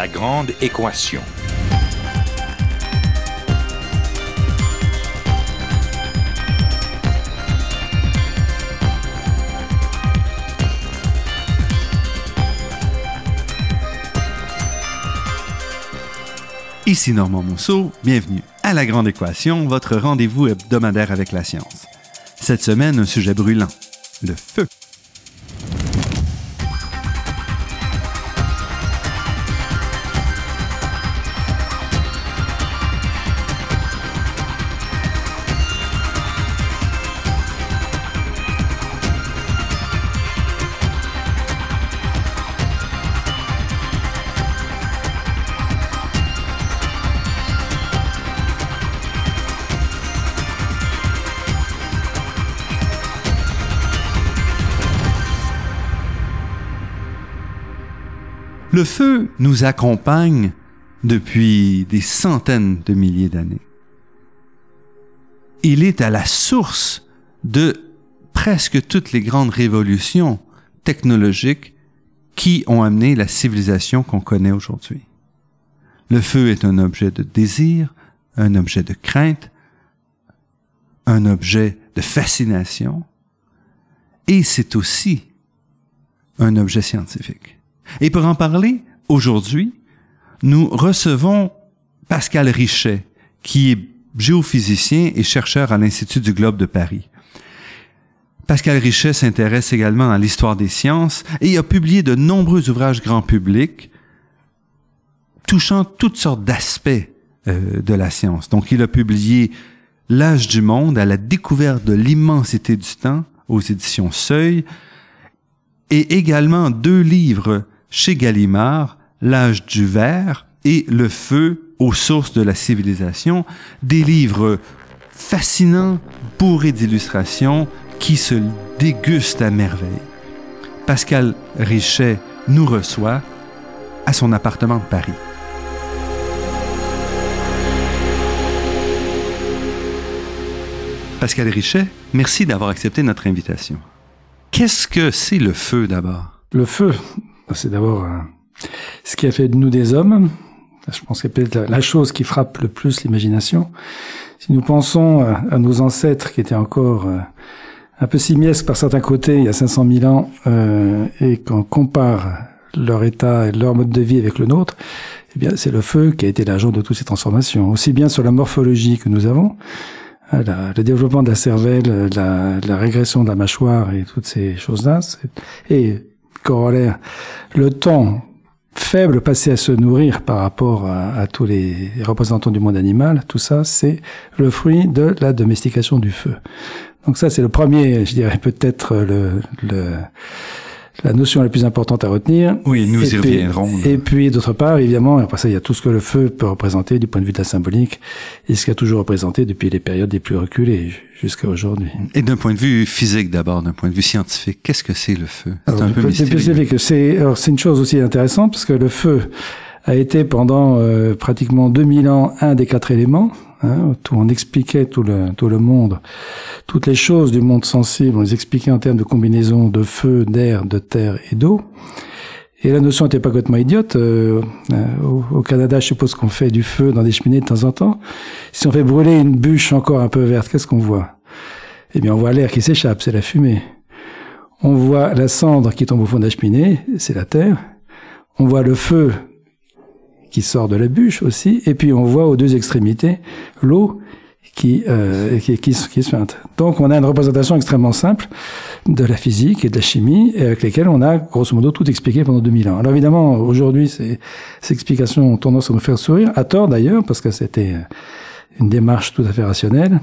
La grande équation. Ici Normand Mousseau, bienvenue à La Grande Équation, votre rendez-vous hebdomadaire avec la science. Cette semaine, un sujet brûlant, le feu. Le feu nous accompagne depuis des centaines de milliers d'années. Il est à la source de presque toutes les grandes révolutions technologiques qui ont amené la civilisation qu'on connaît aujourd'hui. Le feu est un objet de désir, un objet de crainte, un objet de fascination, et c'est aussi un objet scientifique. Et pour en parler, aujourd'hui, nous recevons Pascal Richet, qui est géophysicien et chercheur à l'Institut du Globe de Paris. Pascal Richet s'intéresse également à l'histoire des sciences et a publié de nombreux ouvrages grand public touchant toutes sortes d'aspects euh, de la science. Donc, il a publié L'âge du monde à la découverte de l'immensité du temps aux éditions Seuil et également deux livres chez Gallimard, L'âge du verre et Le feu aux sources de la civilisation, des livres fascinants, bourrés d'illustrations, qui se dégustent à merveille. Pascal Richet nous reçoit à son appartement de Paris. Pascal Richet, merci d'avoir accepté notre invitation. Qu'est-ce que c'est le feu d'abord? Le feu, c'est d'abord euh, ce qui a fait de nous des hommes. Je pense que peut-être la chose qui frappe le plus l'imagination. Si nous pensons euh, à nos ancêtres qui étaient encore euh, un peu simiesques par certains côtés il y a 500 000 ans et qu'on compare leur état et leur mode de vie avec le nôtre, eh bien, c'est le feu qui a été l'agent de toutes ces transformations. Aussi bien sur la morphologie que nous avons, le développement de la cervelle, la, la, régression de la mâchoire et toutes ces choses-là, et corollaire, le temps faible passé à se nourrir par rapport à, tous les représentants du monde animal, tout ça, c'est le fruit de la domestication du feu. Donc ça, c'est le premier, je dirais peut-être le, le la notion la plus importante à retenir. Oui, nous y reviendrons. Et puis, d'autre part, évidemment, après ça, il y a tout ce que le feu peut représenter du point de vue de la symbolique et ce qu'il a toujours représenté depuis les périodes les plus reculées jusqu'à aujourd'hui. Et d'un point de vue physique d'abord, d'un point de vue scientifique, qu'est-ce que c'est le feu? C'est un peu mystérieux. C'est, c'est une chose aussi intéressante parce que le feu a été pendant euh, pratiquement 2000 ans un des quatre éléments Hein, tout, on expliquait tout le, tout le monde, toutes les choses du monde sensible, on les expliquait en termes de combinaison de feu, d'air, de terre et d'eau. Et la notion n'était pas complètement idiote. Euh, euh, au, Canada, je suppose qu'on fait du feu dans des cheminées de temps en temps. Si on fait brûler une bûche encore un peu verte, qu'est-ce qu'on voit? Eh bien, on voit l'air qui s'échappe, c'est la fumée. On voit la cendre qui tombe au fond de la cheminée, c'est la terre. On voit le feu qui sort de la bûche aussi, et puis on voit aux deux extrémités l'eau qui, euh, qui, qui, qui, se feinte. Donc on a une représentation extrêmement simple de la physique et de la chimie, avec lesquelles on a grosso modo tout expliqué pendant 2000 ans. Alors évidemment, aujourd'hui, ces, ces explications ont tendance à nous faire sourire, à tort d'ailleurs, parce que c'était une démarche tout à fait rationnelle.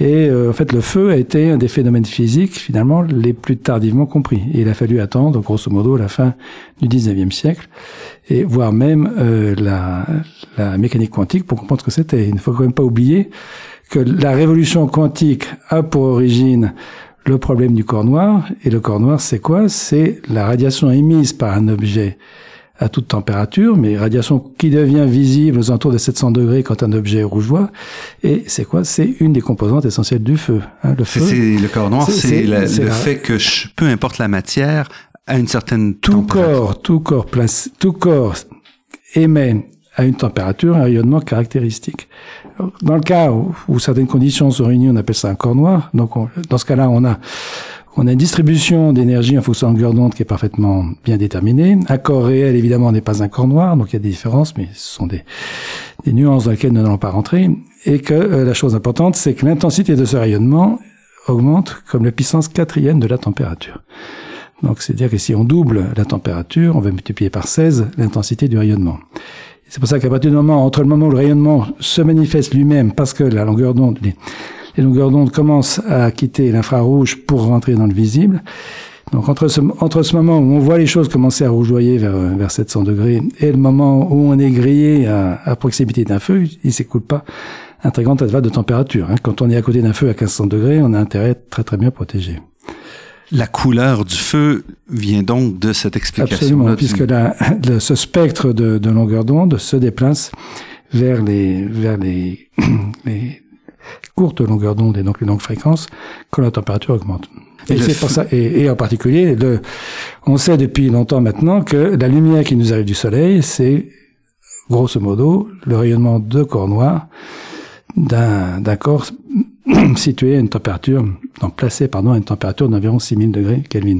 Et euh, en fait, le feu a été un des phénomènes physiques finalement les plus tardivement compris. Et il a fallu attendre, grosso modo, la fin du 19e siècle, et voire même euh, la, la mécanique quantique pour comprendre ce que c'était. Il ne faut quand même pas oublier que la révolution quantique a pour origine le problème du corps noir. Et le corps noir, c'est quoi? C'est la radiation émise par un objet à toute température, mais radiation qui devient visible aux alentours de 700 degrés quand un objet est rougeois. Et c'est quoi? C'est une des composantes essentielles du feu. Hein, le feu. C'est le corps noir, c'est le fait que peu importe la matière, à une certaine tout corps, tout corps, place, tout corps émet à une température un rayonnement caractéristique. Dans le cas où, certaines conditions sont réunies, on appelle ça un corps noir. Donc, dans ce cas-là, on a on a une distribution d'énergie en fonction de longueur d'onde qui est parfaitement bien déterminée. Un corps réel, évidemment, n'est pas un corps noir, donc il y a des différences, mais ce sont des, nuances dans lesquelles nous n'allons pas rentrer. Et que euh, la chose importante, c'est que l'intensité de ce rayonnement augmente comme la puissance quatrième de la température. Donc, c'est-à-dire que si on double la température, on va multiplier par 16 l'intensité du rayonnement. C'est pour ça qu'à partir du moment, entre le moment où le rayonnement se manifeste lui-même, parce que la longueur d'onde, les, longueurs d'onde commencent à quitter l'infrarouge pour rentrer dans le visible, donc entre ce, entre ce moment où on voit les choses commencer à rougeoyer vers, vers 700 degrés et le moment où on est grillé à, à proximité d'un feu, il s'écoule pas un très grand intervalle de température. Hein. Quand on est à côté d'un feu à 1500 degrés, on a intérêt à être très très bien protégé. La couleur du feu vient donc de cette explication. Absolument, puisque la, ce spectre de, de longueur d'onde se déplace vers les vers les, les courtes longueurs d'onde et donc les longues fréquences quand la température augmente. Et, c'est pour ça, et, et, en particulier, le, on sait depuis longtemps maintenant que la lumière qui nous arrive du soleil, c'est grosso modo le rayonnement de corps noirs d'un, corps situé à une température, donc placé pardon, à une température d'environ 6000 degrés Kelvin.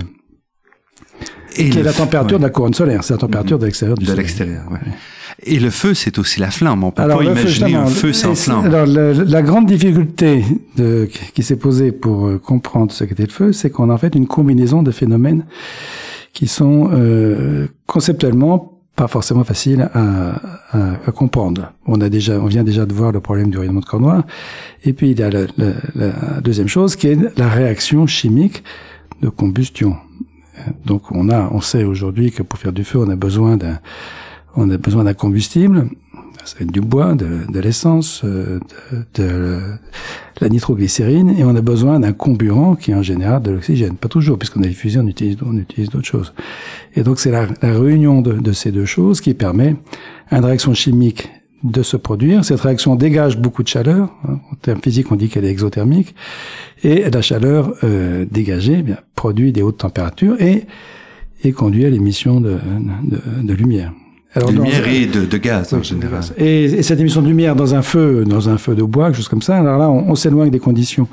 Et qui est la température de la couronne solaire, c'est la température de l'extérieur du de soleil. l'extérieur, ouais. Et le feu, c'est aussi la flamme. On peut alors, pas imaginer un feu sans flamme. Alors, la, grande difficulté de, qui s'est posée pour euh, comprendre ce qu'était le feu, c'est qu'on a en fait une combinaison de phénomènes qui sont euh, conceptuellement pas forcément faciles à, à, à, comprendre. On a déjà, on vient déjà de voir le problème du rayonnement de corps noir. Et puis il y a la, la, la deuxième chose qui est la réaction chimique de combustion. Donc on a, on sait aujourd'hui que pour faire du feu, on a besoin d'un on a besoin d'un combustible, ça va être du bois, de, de l'essence, euh, de, de, la nitroglycérine, et on a besoin d'un comburant qui est en général de l'oxygène. Pas toujours, puisqu'on a fusées, on utilise, on utilise d'autres choses. Et donc c'est la, la, réunion de, de, ces deux choses qui permet une réaction chimique de se produire. Cette réaction dégage beaucoup de chaleur. En termes physiques, on dit qu'elle est exothermique. Et la chaleur euh, dégagée eh bien, produit des hautes températures et, et conduit à l'émission de, de lumière. Alors, lumière et de, de, gaz en général. Et, et, cette émission de lumière dans un feu, dans un feu de bois, quelque chose comme ça. Alors là, on, on s'éloigne des conditions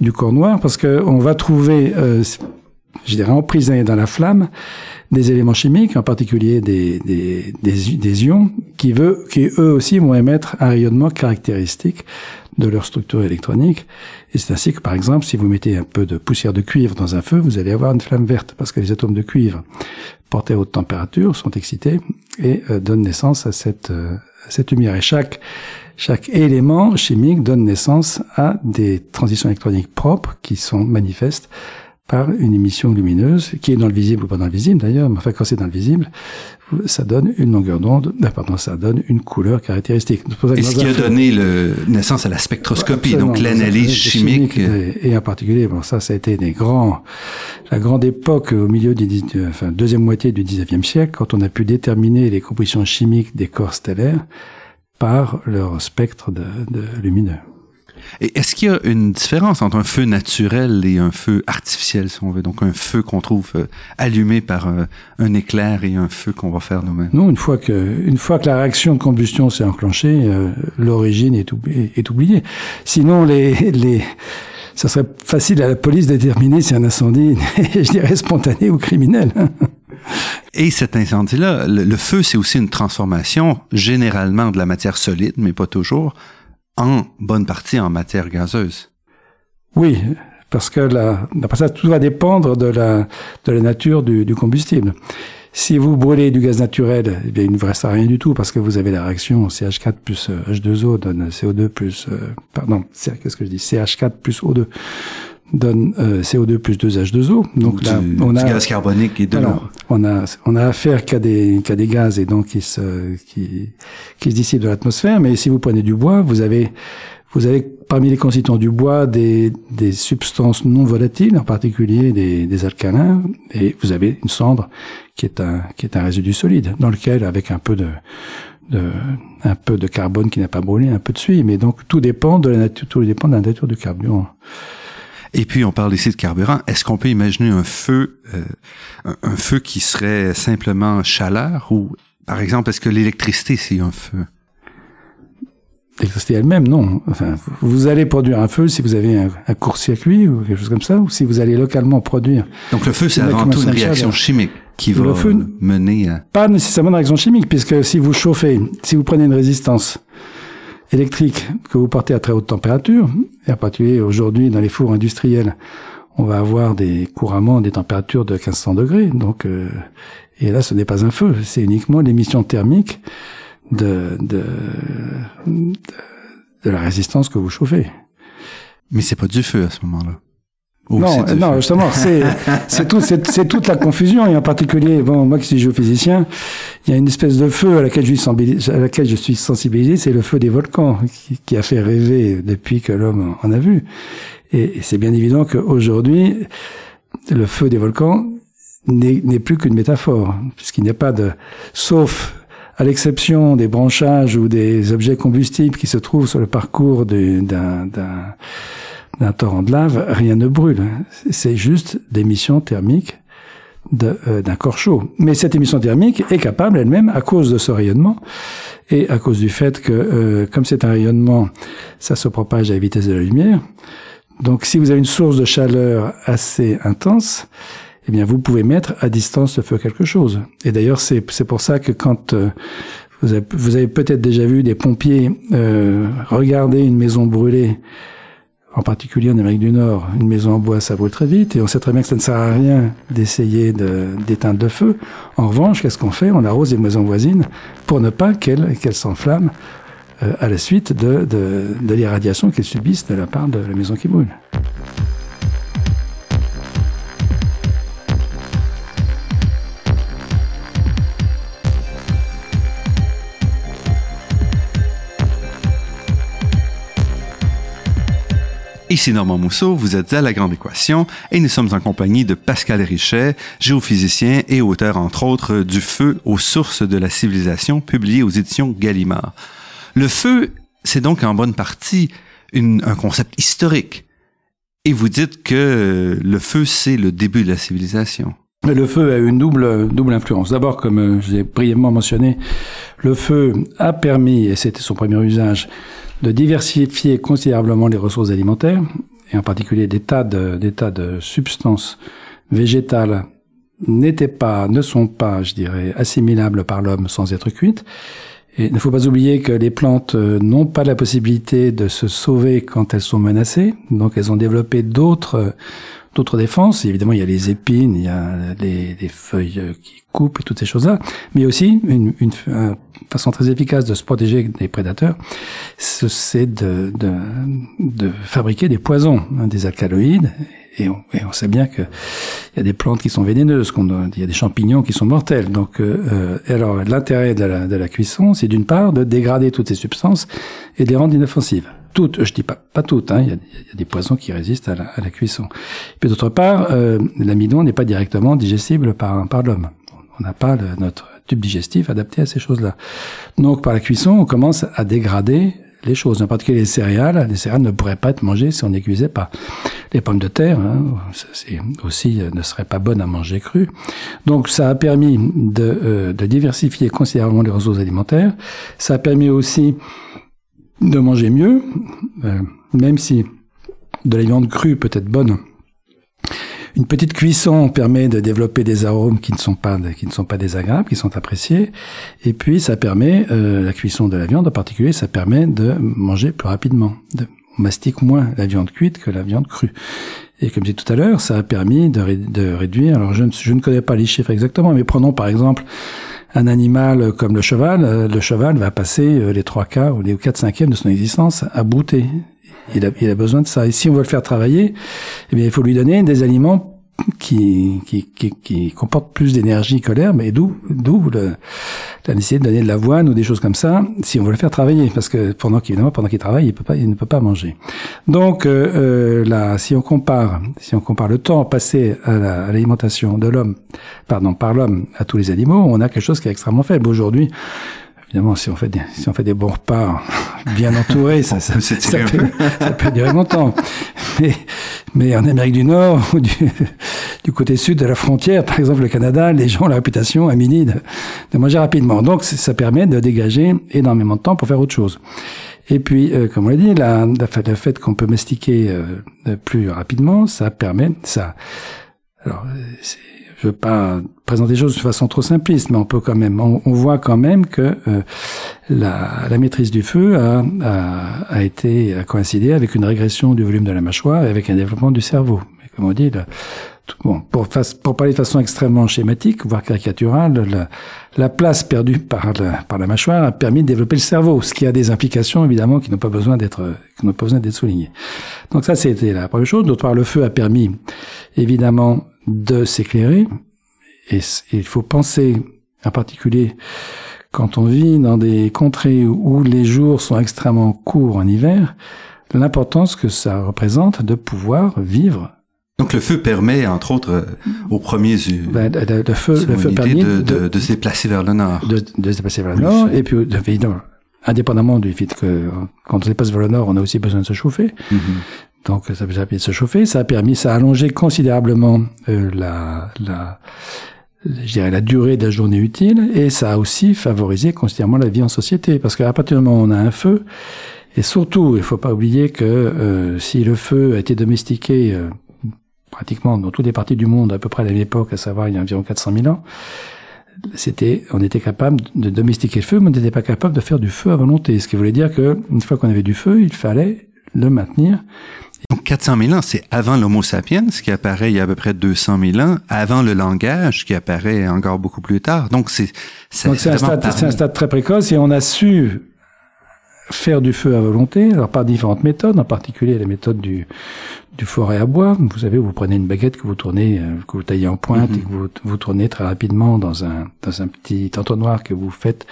du corps noir parce que on va trouver, euh, je dirais, emprisonnés dans la flamme, des éléments chimiques, en particulier des, des, des, des ions, qui, veut, qui eux aussi vont émettre un rayonnement caractéristique de leur structure électronique. Et c'est ainsi que, par exemple, si vous mettez un peu de poussière de cuivre dans un feu, vous allez avoir une flamme verte, parce que les atomes de cuivre portés à haute température sont excités et euh, donnent naissance à cette, euh, cette lumière. Et chaque, chaque élément chimique donne naissance à des transitions électroniques propres qui sont manifestes par une émission lumineuse qui est dans le visible ou pas dans le visible d'ailleurs, mais enfin quand c'est dans le visible, ça donne une longueur d'onde, euh, pardon, ça donne une couleur caractéristique. Et ce qui a donné le, naissance à la spectroscopie, donc l'analyse chimique. Et, en particulier, bon ça, ça a été des grands, la grande époque au milieu du, enfin deuxième moitié du 19e siècle, quand on a pu déterminer les compositions chimiques des corps stellaires par leur spectre de, de lumineux. Et est-ce qu'il y a une différence entre un feu naturel et un feu artificiel, si on veut? Donc, un feu qu'on trouve euh, allumé par euh, un éclair et un feu qu'on va faire nous-mêmes? Non, une fois que, une fois que la réaction de combustion s'est enclenchée, euh, l'origine est, est, oubliée. Sinon, les, les, ça serait facile à la police de déterminer si un incendie, je dirais, spontané ou criminel. Et cet incendie-là, le feu, c'est aussi une transformation généralement de la matière solide, mais pas toujours, en bonne partie en matière gazeuse. Oui, parce que la, ça, tout va dépendre de la, de la nature du, du combustible. Si vous brûlez du gaz naturel, eh bien, il ne vous restera rien du tout parce que vous avez la réaction CH4 plus H2O donne CO2 plus, euh, pardon, qu'est-ce que je dis? CH4 plus O2 donne euh, CO2 plus 2H2O. Donc là, on a du gaz carbonique et de l'eau. On a on a affaire qu'à des qu'à des gaz et donc qui se qui qui se dissipent de l'atmosphère. Mais si vous prenez du bois, vous avez vous avez parmi les constituants du bois des, des substances non volatiles, en particulier des, des alcalins, et vous avez une cendre qui est un qui est un résidu solide dans lequel avec un peu de de, un peu de carbone qui n'a pas brûlé, un peu de suie, mais donc tout dépend de la nature, tout dépend de la nature du carburant. Et puis, on parle ici de carburant. Est-ce qu'on peut imaginer un feu, euh, un, feu qui serait simplement chaleur ou Par exemple, est-ce que l'électricité, c'est un feu? L'électricité elle-même, non. Enfin, vous allez produire un feu si vous avez un, un court-circuit ou quelque chose comme ça, ou si vous allez localement produire. Donc le feu, c'est avant tout une réaction chimique qui Le va feu- mener à... Pas nécessairement une réaction chimique, puisque si vous chauffez, si vous prenez une résistance électrique que vous portez à très haute température, et en particulier aujourd'hui dans les fours industriels, on va avoir des couramment des températures de 1500 degrés. Donc, euh, et là, ce n'est pas un feu, c'est uniquement l'émission thermique de, de, de, de la résistance que vous chauffez. Mais c'est pas du feu à ce moment-là. Ou non, non, justement, c'est c'est tout, c'est toute la confusion et en particulier, bon, moi qui suis géophysicien, il y a une espèce de feu à laquelle je suis sensibilisé, à laquelle je suis sensibilisé, c'est le feu des volcans qui, qui a fait rêver depuis que l'homme en a vu. Et, et c'est bien évident qu'aujourd'hui, le feu des volcans n'est plus qu'une métaphore, puisqu'il n'y a pas de, sauf à l'exception des branchages ou des objets combustibles qui se trouvent sur le parcours du- d'un d'un torrent de lave, rien ne brûle. C'est juste d'émissions thermiques de, euh, d'un corps chaud. Mais cette émission thermique est capable elle-même, à cause de ce rayonnement, et à cause du fait que, euh, comme c'est un rayonnement, ça se propage à la vitesse de la lumière. Donc, si vous avez une source de chaleur assez intense, eh bien, vous pouvez mettre à distance le feu quelque chose. Et d'ailleurs, c'est, c'est pour ça que quand euh, vous avez, vous avez peut-être déjà vu des pompiers euh, regarder une maison brûlée en particulier en Amérique du Nord, une maison en bois, ça brûle très vite, et on sait très bien que ça ne sert à rien d'essayer de- d'éteindre le feu. En revanche, qu'est-ce qu'on fait? On arrose les maisons voisines pour ne pas qu'elles s'enflamment euh, à la suite de l'irradiation qu'elles subissent de la part de la maison qui brûle. Ici Normand Mousseau, vous êtes à La Grande Équation et nous sommes en compagnie de Pascal Richet, géophysicien et auteur entre autres du Feu aux sources de la civilisation, publié aux éditions Gallimard. Le feu, c'est donc en bonne partie un concept historique. Et vous dites que le feu, c'est le début de la civilisation. Le feu a eu une double, double influence. D'abord, comme euh, je l'ai brièvement mentionné, le feu a permis, et c'était son premier usage, de diversifier considérablement les ressources alimentaires, et en particulier des tas de, des tas de substances végétales n'étaient pas, ne sont pas, je dirais, assimilables par l'homme sans être cuites. Et il ne faut pas oublier que les plantes euh, n'ont pas la possibilité de se sauver quand elles sont menacées, donc elles ont développé d'autres d'autres défenses. Évidemment, il y a les épines, il y a les, les feuilles euh, qui coupent et toutes ces choses-là, mais aussi une, une, façon très efficace de se protéger des prédateurs, ce- c'est de, de, de fabriquer des poisons, hein, des alcaloïdes. Et on, et on sait bien que il y a des plantes qui sont vénéneuses, qu'on il y a des champignons qui sont mortels. Donc, euh, euh, et alors l'intérêt de la, de la cuisson, c'est d'une part de dégrader toutes ces substances et de les rendre inoffensives. Toutes, je dis pas pas toutes. Hein, il, y a, y a des poisons qui résistent à la, à la cuisson. Et puis d'autre part, euh, l'amidon n'est pas directement digestible par par l'homme. On n'a pas le- notre tube digestif adapté à ces choses-là. Donc par la cuisson, on commence à dégrader les choses, en particulier les céréales. Les céréales ne pourraient pas être mangées si on ne pas. Les pommes de terre, hein, c'est aussi euh, ne seraient pas bonnes à manger crues. Donc ça a permis de, euh, de diversifier considérablement les ressources alimentaires. Ça a permis aussi de manger mieux, euh, même si de la viande crue peut être bonne. Une petite cuisson permet de développer des arômes qui ne sont pas qui ne sont pas désagréables, qui sont appréciés. Et puis ça permet euh, la cuisson de la viande en particulier, ça permet de manger plus rapidement. De, on mastique moins la viande cuite que la viande crue. Et comme je disais tout à l'heure, ça a permis de, de réduire. Alors je ne, je ne connais pas les chiffres exactement, mais prenons par exemple un animal comme le cheval. Euh, Le cheval va passer euh, les trois quarts ou les quatre cinquièmes de son existence à bouter. Il a, il a besoin de ça. Et si on veut le faire travailler, eh bien, il faut lui donner des aliments qui, qui, qui, qui comportent plus d'énergie que l'herbe, et d'où, d'où la nécessité de donner de l'avoine ou des choses comme ça, si on veut le faire travailler, parce que pendant qu'évidemment, pendant qu'il travaille, il peut pas, il ne peut pas manger. Donc, euh, euh, là, si on compare, si on compare le temps passé à l'alimentation de l'homme, pardon, par l'homme à tous les animaux, on a quelque chose qui est extrêmement faible. Aujourd'hui, évidemment, si on fait des, si on fait des bons repas bien entourés, ça, ça, ça, peut, ça, peut, durer longtemps. Mais, mais en Amérique du Nord ou du, du, côté sud de la frontière, par exemple le Canada, les gens ont la réputation à midi de, de manger rapidement. Donc ça permet de dégager énormément de temps pour faire autre chose. Et puis, euh, comme on l'a dit, la, le fait qu'on peut mastiquer euh, plus rapidement, ça permet ça. Alors, je veux pas présenter les choses de façon trop simpliste, mais on peut quand même, on, voit quand même que euh, la, la, maîtrise du feu a, a, a, été a coïncidé avec une régression du volume de la mâchoire et avec un développement du cerveau. Mais comme on dit, bon, pour, pour, parler de façon extrêmement schématique, voire caricaturale, la, la place perdue par la, par la mâchoire a permis de développer le cerveau, ce qui a des implications évidemment qui n'ont pas besoin d'être qui n'ont pas besoin d'être soulignées. Donc ça, c'était la première chose. D'autre part, le feu a permis évidemment de s'éclairer. Et il faut penser, en particulier quand on vit dans des contrées où les jours sont extrêmement courts en hiver, l'importance que ça représente de pouvoir vivre donc le feu permet, entre autres, euh, aux premiers ben, le, feu, le feu permet de, de, de, se déplacer vers le nord. De, de se déplacer vers le nord, et puis indépendamment du fait que quand on se déplace vers le nord, on a aussi besoin de se chauffer. Mm-hmm. Donc ça a permis de se chauffer, ça a permis, ça a allongé considérablement euh, la, la, je dirais la durée de la journée utile, et ça a aussi favorisé considérablement la vie en société, parce qu'à partir du moment où on a un feu, et surtout, il ne faut pas oublier que euh, si le feu a été domestiqué euh, pratiquement dans toutes les parties du monde à peu près à la même époque, à savoir il y a environ 400 000 ans, c'était, on était capable de domestiquer le feu, mais on n'était pas capable de faire du feu à volonté. Ce qui voulait dire que une fois qu'on avait du feu, il fallait le maintenir. Donc 400 000 ans, c'est avant l'Homo sapiens qui apparaît il y a à peu près 200 000 ans, avant le langage qui apparaît encore beaucoup plus tard. Donc c'est c'est un, un stade très précoce et on a su faire du feu à volonté, alors par différentes méthodes, en particulier la méthode du, du forêt à bois. Vous savez, vous prenez une baguette que vous tournez, euh, que vous taillez en pointe et que vous, vous tournez très rapidement dans un, dans un petit entonnoir que vous faites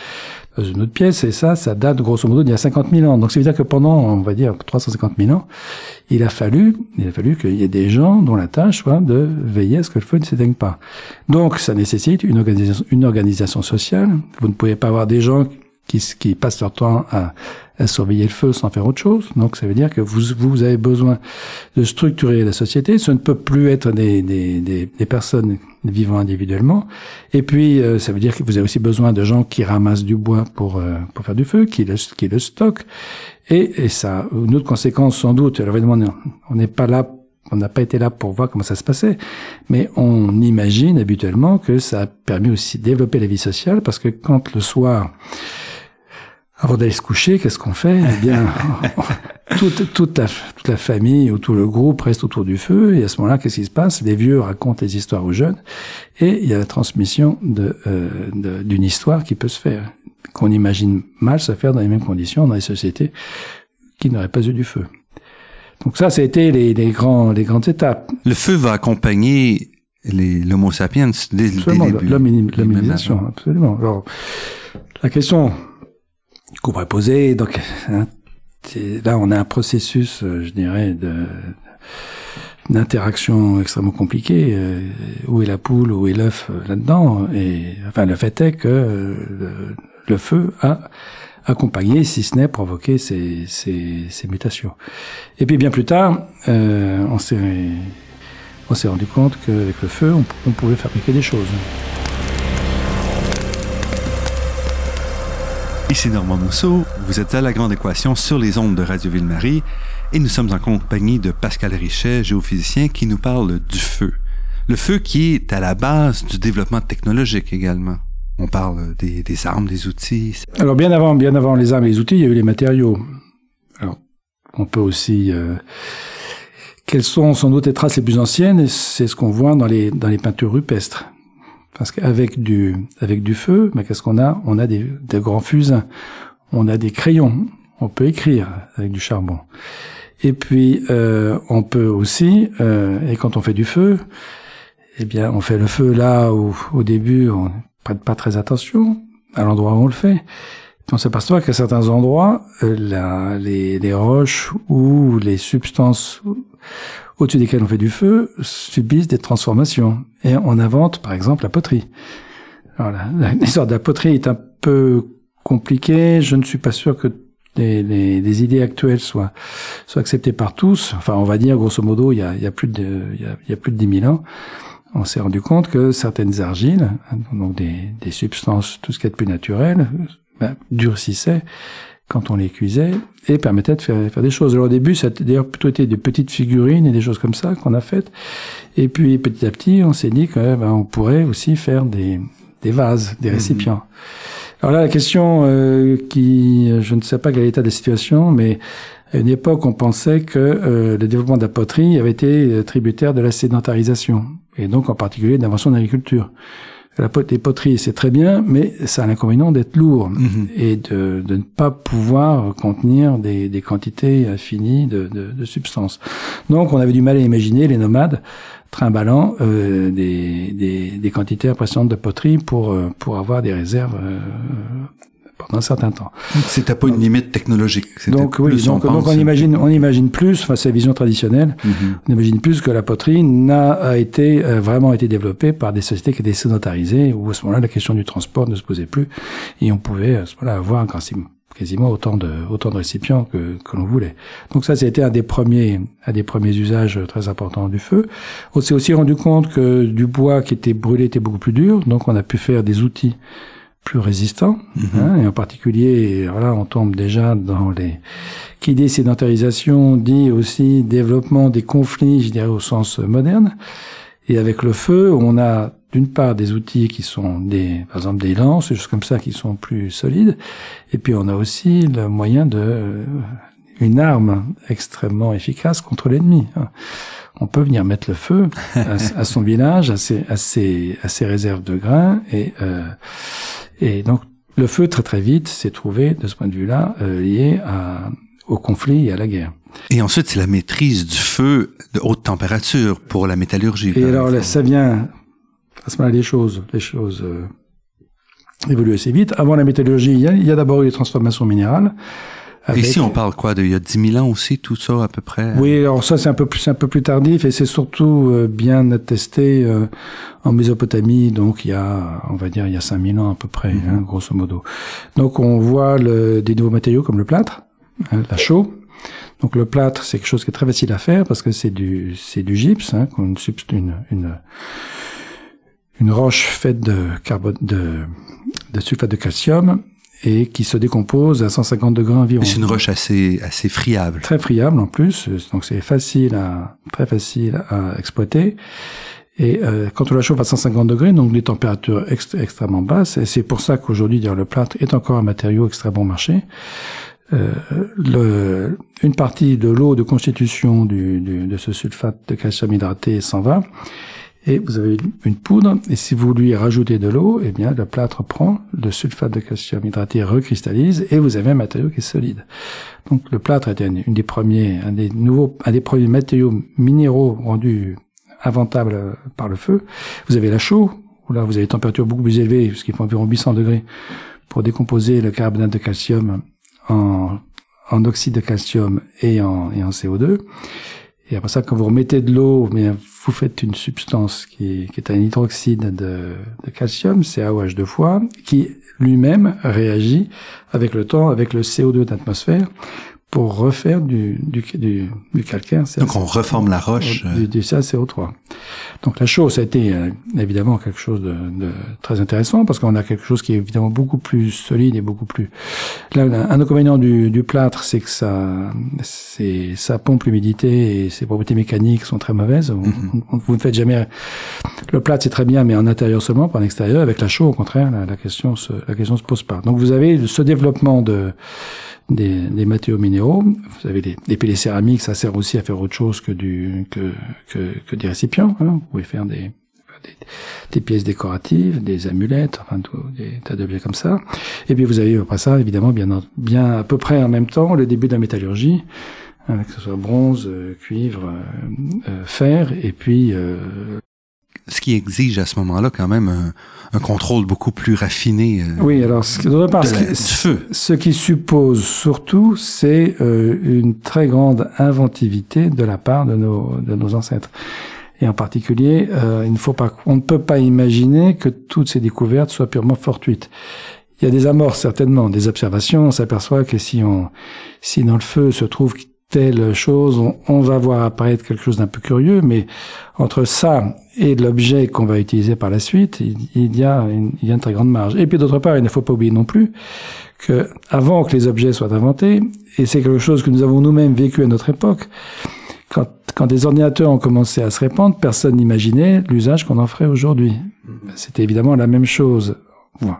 dans une autre pièce. Et ça, ça date grosso modo d'il y a 50 000 ans. Donc ça veut dire que pendant, on va dire, 350 000 ans, il a fallu, il a fallu qu'il y ait des gens dont la tâche soit de veiller à ce que le feu ne s'éteigne pas. Donc ça nécessite une organisation, une organisation sociale. Vous ne pouvez pas avoir des gens qui, qui passent leur temps à à surveiller le feu sans faire autre chose. Donc ça veut dire que vous, vous avez besoin de structurer la société. Ce ne peut plus être des, des, des, des personnes vivant individuellement. Et puis euh, ça veut dire que vous avez aussi besoin de gens qui ramassent du bois pour, euh, pour faire du feu, qui le, qui le stockent. Et, et ça, une autre conséquence sans doute, alors évidemment on n'est pas là on n'a pas été là pour voir comment ça se passait, mais on imagine habituellement que ça a permis aussi de développer la vie sociale, parce que quand le soir, avant d'aller se coucher, qu'est-ce qu'on fait? Eh bien, toute, toute, la, toute la famille ou tout le groupe reste autour du feu. Et à ce moment-là, qu'est-ce qui se passe? Les vieux racontent les histoires aux jeunes. Et il y a la transmission de, euh, d'une histoire qui peut se faire, qu'on imagine mal se faire dans les mêmes conditions dans les sociétés qui n'auraient pas eu du feu. Donc ça, ça a été les, les, grands, les grandes étapes. Le feu va accompagner l'Homo sapiens dès, dès le début. Absolument. Alors, la question pourrait poser. Donc hein, là, on a un processus, euh, je dirais, de d'interaction extrêmement compliquée. Euh, où est la poule, où est l'œuf euh, là-dedans Et enfin, le fait est que le, feu a accompagné, si ce n'est provoqué ces, ces, ces, mutations. Et puis bien plus tard, on s'est on s'est rendu compte qu'avec le feu, on pouvait fabriquer des choses. Ici Normand Mousseau, vous êtes à La Grande Équation sur les ondes de Radio Ville-Marie et nous sommes en compagnie de Pascal Richet, géophysicien, qui nous parle du feu. Le feu qui est à la base du développement technologique également. On parle des, des armes, des outils. Alors bien avant, bien avant les armes et les outils, il y a eu les matériaux. Alors on peut aussi... Euh, quelles sont sans doute les traces les plus anciennes C'est ce qu'on voit dans les, dans les peintures rupestres. Parce qu'avec du, avec du feu, mais qu'est-ce qu'on a? On a des, des, grands fusains, on a des crayons, on peut écrire avec du charbon. Et puis, euh, on peut aussi, euh, et quand on fait du feu, eh bien, on fait le feu là où, au début, on prête pas très attention à l'endroit où on le fait. On s'aperçoit qu'à certains endroits, euh, les, les roches ou les substances au-dessus desquels on fait du feu subissent des transformations. Et on invente, par exemple, la poterie. Alors, l'histoire de la poterie est un peu compliqué. Je ne suis pas sûr que les, idées actuelles soient, acceptées par tous. Enfin, on va dire, grosso modo, il y a, plus de, il y a, il y a plus de 10 000 ans, on s'est rendu compte que certaines argiles, donc des, des substances, tout ce qui est de plus naturel, ben, durcissaient quand on les cuisait et permettait de faire, faire des choses. Alors au début, ça a d'ailleurs plutôt été des petites figurines et des choses comme ça qu'on a faites. Et puis petit à petit, on s'est dit qu'on ben, pourrait aussi faire des, des vases, des mhm. récipients. Alors là, la question euh, qui, je ne sais pas quel est l'état de la situation, mais à une époque, on pensait que euh, le développement de la poterie avait été tributaire de la sédentarisation, et donc en particulier de l'invention de l'agriculture. La les poteries, c'est très bien, mais ça a l'inconvénient d'être lourd mhm. et de, de, ne pas pouvoir contenir des, des quantités infinies de, de, de, substances. Donc, on avait du mal à imaginer les nomades trimballant euh, des, des, des, quantités impressionnantes de poterie pour, euh, pour avoir des réserves euh, pendant un certain temps. C'était pas une limite technologique. Donc oui, donc, on, imagine, on imagine plus, enfin c'est la vision traditionnelle, mhm. on imagine plus que la poterie n'a été euh, vraiment été développée par des sociétés qui étaient sédentarisées où à ce moment-là la question du transport ne se posait plus et on pouvait à ce moment-là avoir quasiment autant de autant de récipients que, que l'on voulait. Donc ça, c'était un des premiers un des premiers usages très importants du feu. On s'est aussi rendu compte que du bois qui était brûlé était beaucoup plus dur, donc on a pu faire des outils plus résistants, mhm. hein, et en particulier, voilà, on tombe déjà dans les qui dit sédentarisation dit aussi développement des conflits, je dirais au sens moderne. Et avec le feu, on a d'une part des outils qui sont des, par exemple des lances, des choses comme ça qui sont plus solides, et puis on a aussi le moyen de euh, une arme extrêmement efficace contre l'ennemi. Hein. On peut venir mettre le feu à, son village, à ses, à ses, à ses réserves de grains, et euh, et donc, le feu, très très vite, s'est trouvé, de ce point de vue-là, euh, lié à, au conflit et à la guerre. Et ensuite, c'est la maîtrise du feu de haute température pour la métallurgie. Et alors, là, ça vient, à ce moment-là, les choses, les choses euh, évoluent assez vite. Avant la métallurgie, il y a, il y a d'abord eu les transformations minérales. Ici, on parle quoi d'il y a 10 000 ans aussi, tout ça à peu près? Oui, alors ça c'est un peu plus un peu plus tardif et c'est surtout euh, bien attesté euh, en Mésopotamie, donc il y a, on va dire, il y a 5 000 ans à peu près, mhm. hein, grosso modo. Donc on voit le, des nouveaux matériaux comme le plâtre, hein, la chaux. Donc le plâtre, c'est quelque chose qui est très facile à faire parce que c'est du c'est du gypse, hein, une, une, une une roche faite de carbone de, de sulfate de calcium et qui se décompose à 150 degrés environ. C'est une roche assez assez friable. Très friable en plus, donc c'est facile à très facile à exploiter. Et euh, quand on la chauffe à 150 degrés, donc des températures extrêmement basses, et c'est pour ça qu'aujourd'hui, le plâtre est encore un matériau extrêmement bon marché. Euh, le, une partie de l'eau de constitution du, du, de ce sulfate de calcium hydraté s'en va, et vous avez une poudre, et si vous lui rajoutez de l'eau, eh bien, le plâtre prend le sulfate de calcium hydraté recristallise, et vous avez un matériau qui est solide. Donc, le plâtre était une des premiers, un des nouveaux, un des premiers matériaux minéraux rendus inventables par le feu. Vous avez la chaux, où là, vous avez des températures beaucoup plus élevées, puisqu'il faut environ 800 degrés pour décomposer le carbonate de calcium en, en oxyde de calcium et en, et en CO2. Et après ça, quand vous remettez de l'eau, vous faites une substance qui, qui est un hydroxyde de, de calcium, CaOH deux fois, qui lui-même réagit avec le temps, avec le CO2 d'atmosphère, pour refaire du, du, du, du calcaire. Donc on reforme la roche. Du, du CaCO3. Donc la chose, ça a été euh, évidemment quelque chose de, de, très intéressant parce qu'on a quelque chose qui est évidemment beaucoup plus solide et beaucoup plus. Là, un inconvénient du, du plâtre, c'est que ça, c'est, ça pompe l'humidité et ses propriétés mécaniques sont très mauvaises. Mhm. vous ne faites jamais. Le plâtre c'est très bien, mais en intérieur seulement, pas en extérieur. Avec la chaux, au contraire, la, la question se, la question se pose pas. Donc vous avez ce développement de des, des matériaux minéraux. Vous avez des, des pellets céramiques, ça sert aussi à faire autre chose que du que que, que des récipients. Hein. Vous pouvez faire des, des, des, pièces décoratives, des amulettes, enfin tout, des tas d'objets comme ça. Et puis vous avez après ça, évidemment, bien bien à peu près en même temps, le début de la métallurgie, avec que ce soit bronze, euh, cuivre, euh, euh, fer, et puis ce qui exige à ce moment-là quand même un, un, contrôle beaucoup plus raffiné. Euh, oui, alors ce, ce, ce qui suppose surtout, c'est euh, une très grande inventivité de la part de nos, de nos ancêtres. Et en particulier, euh, il ne faut pas, on ne peut pas imaginer que toutes ces découvertes soient purement fortuites. il y a des amorces certainement, des observations. On s'aperçoit que si on, si dans le feu se trouve telle chose, on, va voir apparaître quelque chose d'un peu curieux, mais entre ça et l'objet qu'on va utiliser par la suite, il, y a une, il y a une très grande marge. Et puis d'autre part, il ne faut pas oublier non plus que avant que les objets soient inventés, et c'est quelque chose que nous avons nous-mêmes vécu à notre époque, quand, quand des ordinateurs ont commencé à se répandre, personne n'imaginait l'usage qu'on en ferait aujourd'hui. C'était évidemment la même chose,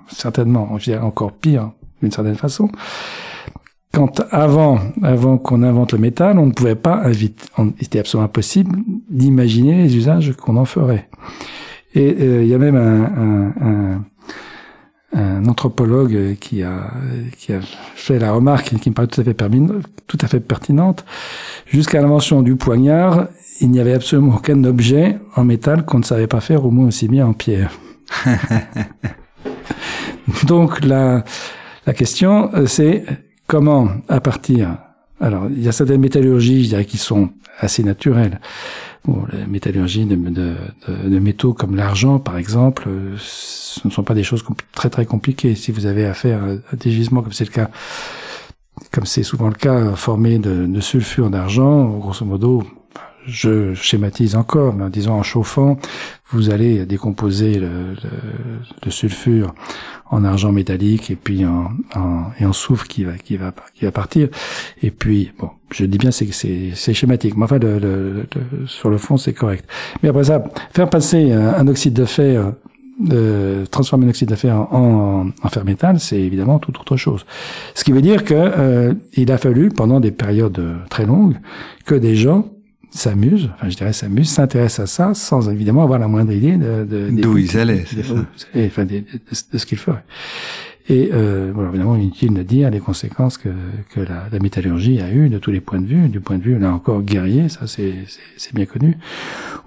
certainement, je dirais encore pire d'une certaine façon quand avant, avant qu'on invente le métal, on ne pouvait pas inviter, on, était absolument impossible d'imaginer les usages qu'on en ferait. Et euh, il y a même un, un, un, anthropologue qui a, qui a fait la remarque qui me paraît tout à fait, tout à fait pertinente. Jusqu'à l'invention du poignard, il n'y avait absolument aucun objet en métal qu'on ne savait pas faire au moins aussi bien en pierre. Donc la, la question, euh, c'est Comment, à partir Alors, il y a certaines métallurgies, je dirais, qui sont assez naturelles. Bon, la métallurgie de, métaux comme l'argent, par exemple, ce ne sont pas des choses très très compliquées. Si vous avez affaire à des gisements, comme c'est le cas, comme c'est souvent le cas, formés de sulfure d'argent, grosso modo, je schématise encore, mais en disant en chauffant, vous allez décomposer le, le, le sulfure en argent métallique et puis en, en, et en soufre qui va qui va qui va partir. Et puis bon, je dis bien c'est c'est schématique, mais enfin le, le, sur le fond c'est correct. Mais après ça, faire passer un, oxyde de fer euh, transformer un oxyde de fer en, en, fer métal, c'est évidemment tout autre chose. Ce qui veut dire que euh, il a fallu pendant des périodes très longues que des gens s'amusent, enfin je dirais s'amusent, s'intéressent à ça sans évidemment avoir la moindre idée de, d'où ils allaient, et, enfin de, de, ce qu'ils feraient. Et euh, voilà, évidemment inutile de dire les conséquences que, que la, la, métallurgie a eu de tous les points de vue, du point de vue là encore guerrier, ça c'est bien connu,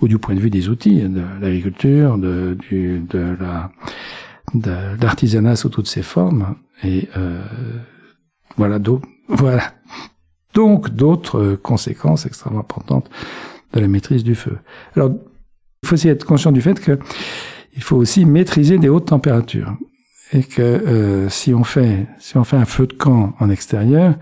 ou du point de vue des outils, de l'agriculture, de du de la de l'artisanat sous toutes ses formes, et euh, voilà, d'eau, voilà donc d'autres conséquences extrêmement importantes de la maîtrise du feu. Alors, il faut aussi être conscient du fait que il faut aussi maîtriser des hautes températures et que euh, si on fait si on fait un feu de camp en extérieur,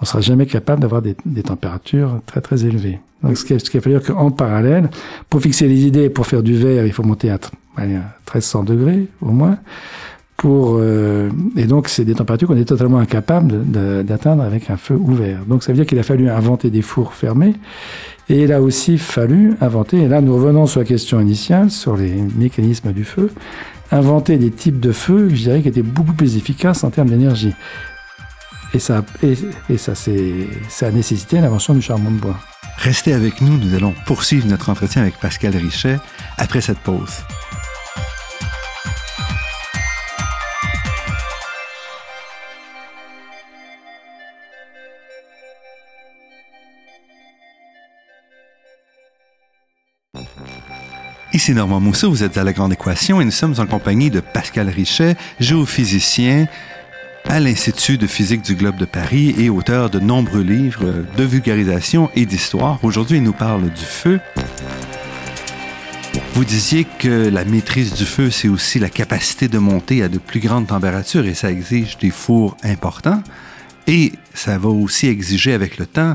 on sera jamais capable d'avoir des, températures très très élevées. Donc ce qui, ce veut dire qu'en parallèle, pour fixer les idées, pour faire du verre, il faut monter à 1300 degrés au moins euh, et donc c'est des températures qu'on est totalement incapable d'atteindre avec un feu ouvert. Donc ça veut dire qu'il a fallu inventer des fours fermés et il a aussi fallu inventer et là nous revenons sur la question initiale sur les mécanismes du feu, inventer des types de feux, je dirais qui étaient beaucoup plus efficaces en termes d'énergie. Et et, ça ça a nécessité l'invention du charbon de bois. Restez avec nous, nous allons poursuivre notre entretien avec Pascal Richet après cette pause. Ici Normand Mousseau, vous êtes à La Grande Équation et nous sommes en compagnie de Pascal Richet, géophysicien à l'Institut de physique du Globe de Paris et auteur de nombreux livres de vulgarisation et d'histoire. Aujourd'hui, il nous parle du feu. Vous disiez que la maîtrise du feu, c'est aussi la capacité de monter à de plus grandes températures et ça exige des fours importants. Et ça va aussi exiger avec le temps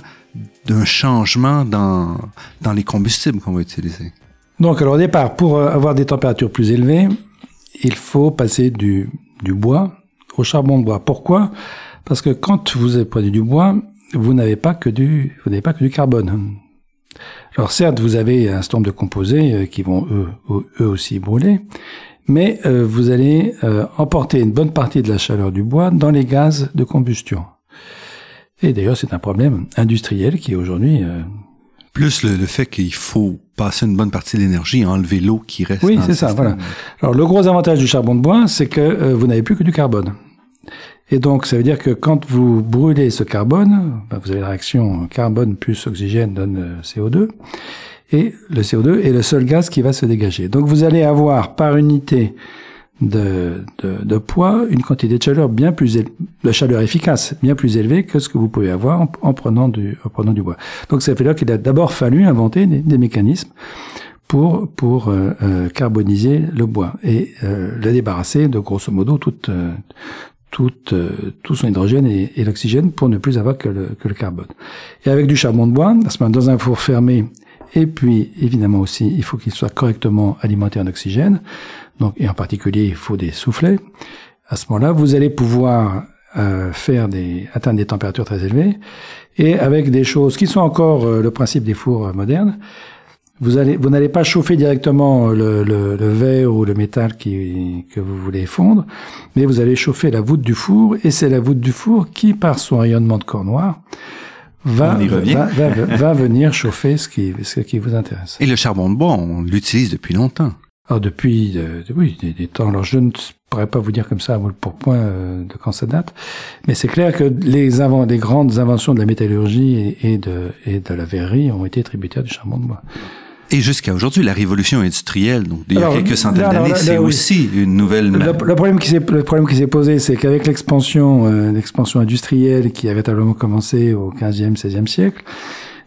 d'un changement dans, dans les combustibles qu'on va utiliser. Donc, alors au départ, pour euh, avoir des températures plus élevées, il faut passer du, du bois au charbon de bois. Pourquoi? Parce que quand vous prenez du bois, vous n'avez pas que du, vous n'avez pas que du carbone. Alors certes, vous avez un certain nombre de composés euh, qui vont eux, eux aussi brûler, mais euh, vous allez emporter une bonne partie de la chaleur du bois dans les gaz de combustion. Et d'ailleurs, c'est un problème industriel qui aujourd'hui plus le, fait qu'il faut passer une bonne partie de l'énergie à enlever l'eau qui reste. Oui, c'est ça, voilà. Alors le gros avantage du charbon de bois, c'est que euh, vous n'avez plus que du carbone. Et donc, ça veut dire que quand vous brûlez ce carbone, ben, vous avez la réaction carbone plus oxygène donne euh, CO2, et le CO2 est le seul gaz qui va se dégager. Donc, vous allez avoir par unité de, de, de, poids, une quantité de chaleur bien plus de chaleur efficace, bien plus élevée que ce que vous pouvez avoir en, prenant, du, en prenant du bois. Donc ça fait là qu'il a d'abord fallu inventer des, des, mécanismes pour pour euh, euh, carboniser le bois et euh, le débarrasser de grosso modo toute toute, tout son hydrogène et, et l'oxygène pour ne plus avoir que le, que le carbone. Et avec du charbon de bois, dans un four fermé, et puis évidemment aussi, il faut qu'il soit correctement alimenté en oxygène. Donc, et en particulier, il faut des soufflets. À ce moment-là, vous allez pouvoir euh, faire des atteindre des températures très élevées et avec des choses qui sont encore le principe des fours modernes, vous allez, vous n'allez pas chauffer directement le, le, le, verre ou le métal qui, que vous voulez fondre, mais vous allez chauffer la voûte du four, et c'est la voûte du four qui, par son rayonnement de corps noir, va, va, va, va, venir chauffer ce qui, ce qui vous intéresse. Et le charbon de bois, on l'utilise depuis longtemps. Alors depuis, euh, oui, des, des, temps. Alors je ne pourrais pas vous dire comme ça pour point euh, de quand ça date, mais c'est clair que les, avant, les grandes inventions de la métallurgie et, et, de, et de la verrerie ont été tributaires du charbon de bois. Et jusqu'à aujourd'hui, la révolution industrielle, donc il y a quelques centaines d'années, c'est aussi une nouvelle. Le, le problème qui s'est le problème qui s'est posé, c'est qu'avec l'expansion euh, l'expansion industrielle qui avait véritablement commencé au 15e, 16e siècle,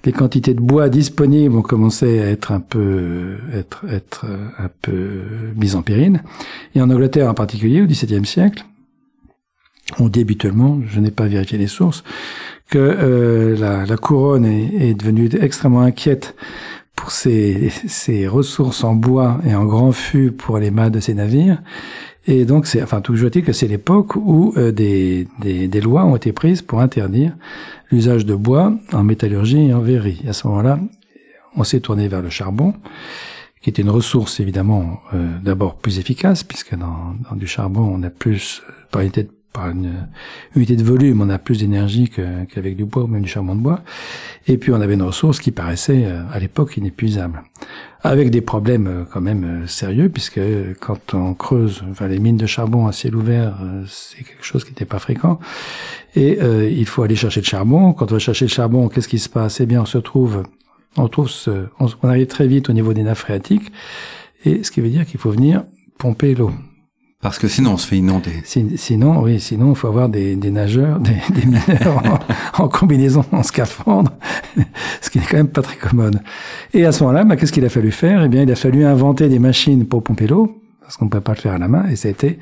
les quantités de bois disponibles ont commencé à être un peu être être euh, un peu mises en péril. Et en Angleterre en particulier, au XVIIe siècle, on dit habituellement, je n'ai pas vérifié les sources, que euh, la, couronne est, est devenue extrêmement inquiète pour ses, ses, ressources en bois et en grand fût pour les mâts de ses navires. Et donc, c'est, enfin, toujours est-il que c'est l'époque où euh, des, des, des, lois ont été prises pour interdire l'usage de bois en métallurgie et en verrerie. À ce moment-là, on s'est tourné vers le charbon, qui était une ressource évidemment euh, d'abord plus efficace, puisque dans, dans, du charbon, on a plus, par unité de par une unité de volume, on a plus d'énergie qu'avec du bois ou même du charbon de bois. Et puis on avait une ressource qui paraissait euh, à l'époque inépuisable, avec des problèmes euh, quand même euh, sérieux, puisque quand on creuse, enfin les mines de charbon à ciel ouvert, c'est quelque chose qui n'était pas fréquent. Et il faut aller chercher le charbon. Quand on va chercher le charbon, qu'est-ce qui se passe? Eh bien, on se trouve, on trouve, ce, on arrive très vite au niveau des nappes phréatiques, et ce qui veut dire qu'il faut venir pomper l'eau. Parce que sinon, on se fait inonder. Sinon, oui, sinon, il faut avoir des, des nageurs, des, des mineurs en, en, combinaison, en scaphandre, ce qui n'est quand même pas très commode. Et à ce moment-là, bah, qu'est-ce qu'il a fallu faire? Eh bien, il a fallu inventer des machines pour pomper l'eau, parce qu'on ne peut pas le faire à la main, et ça a été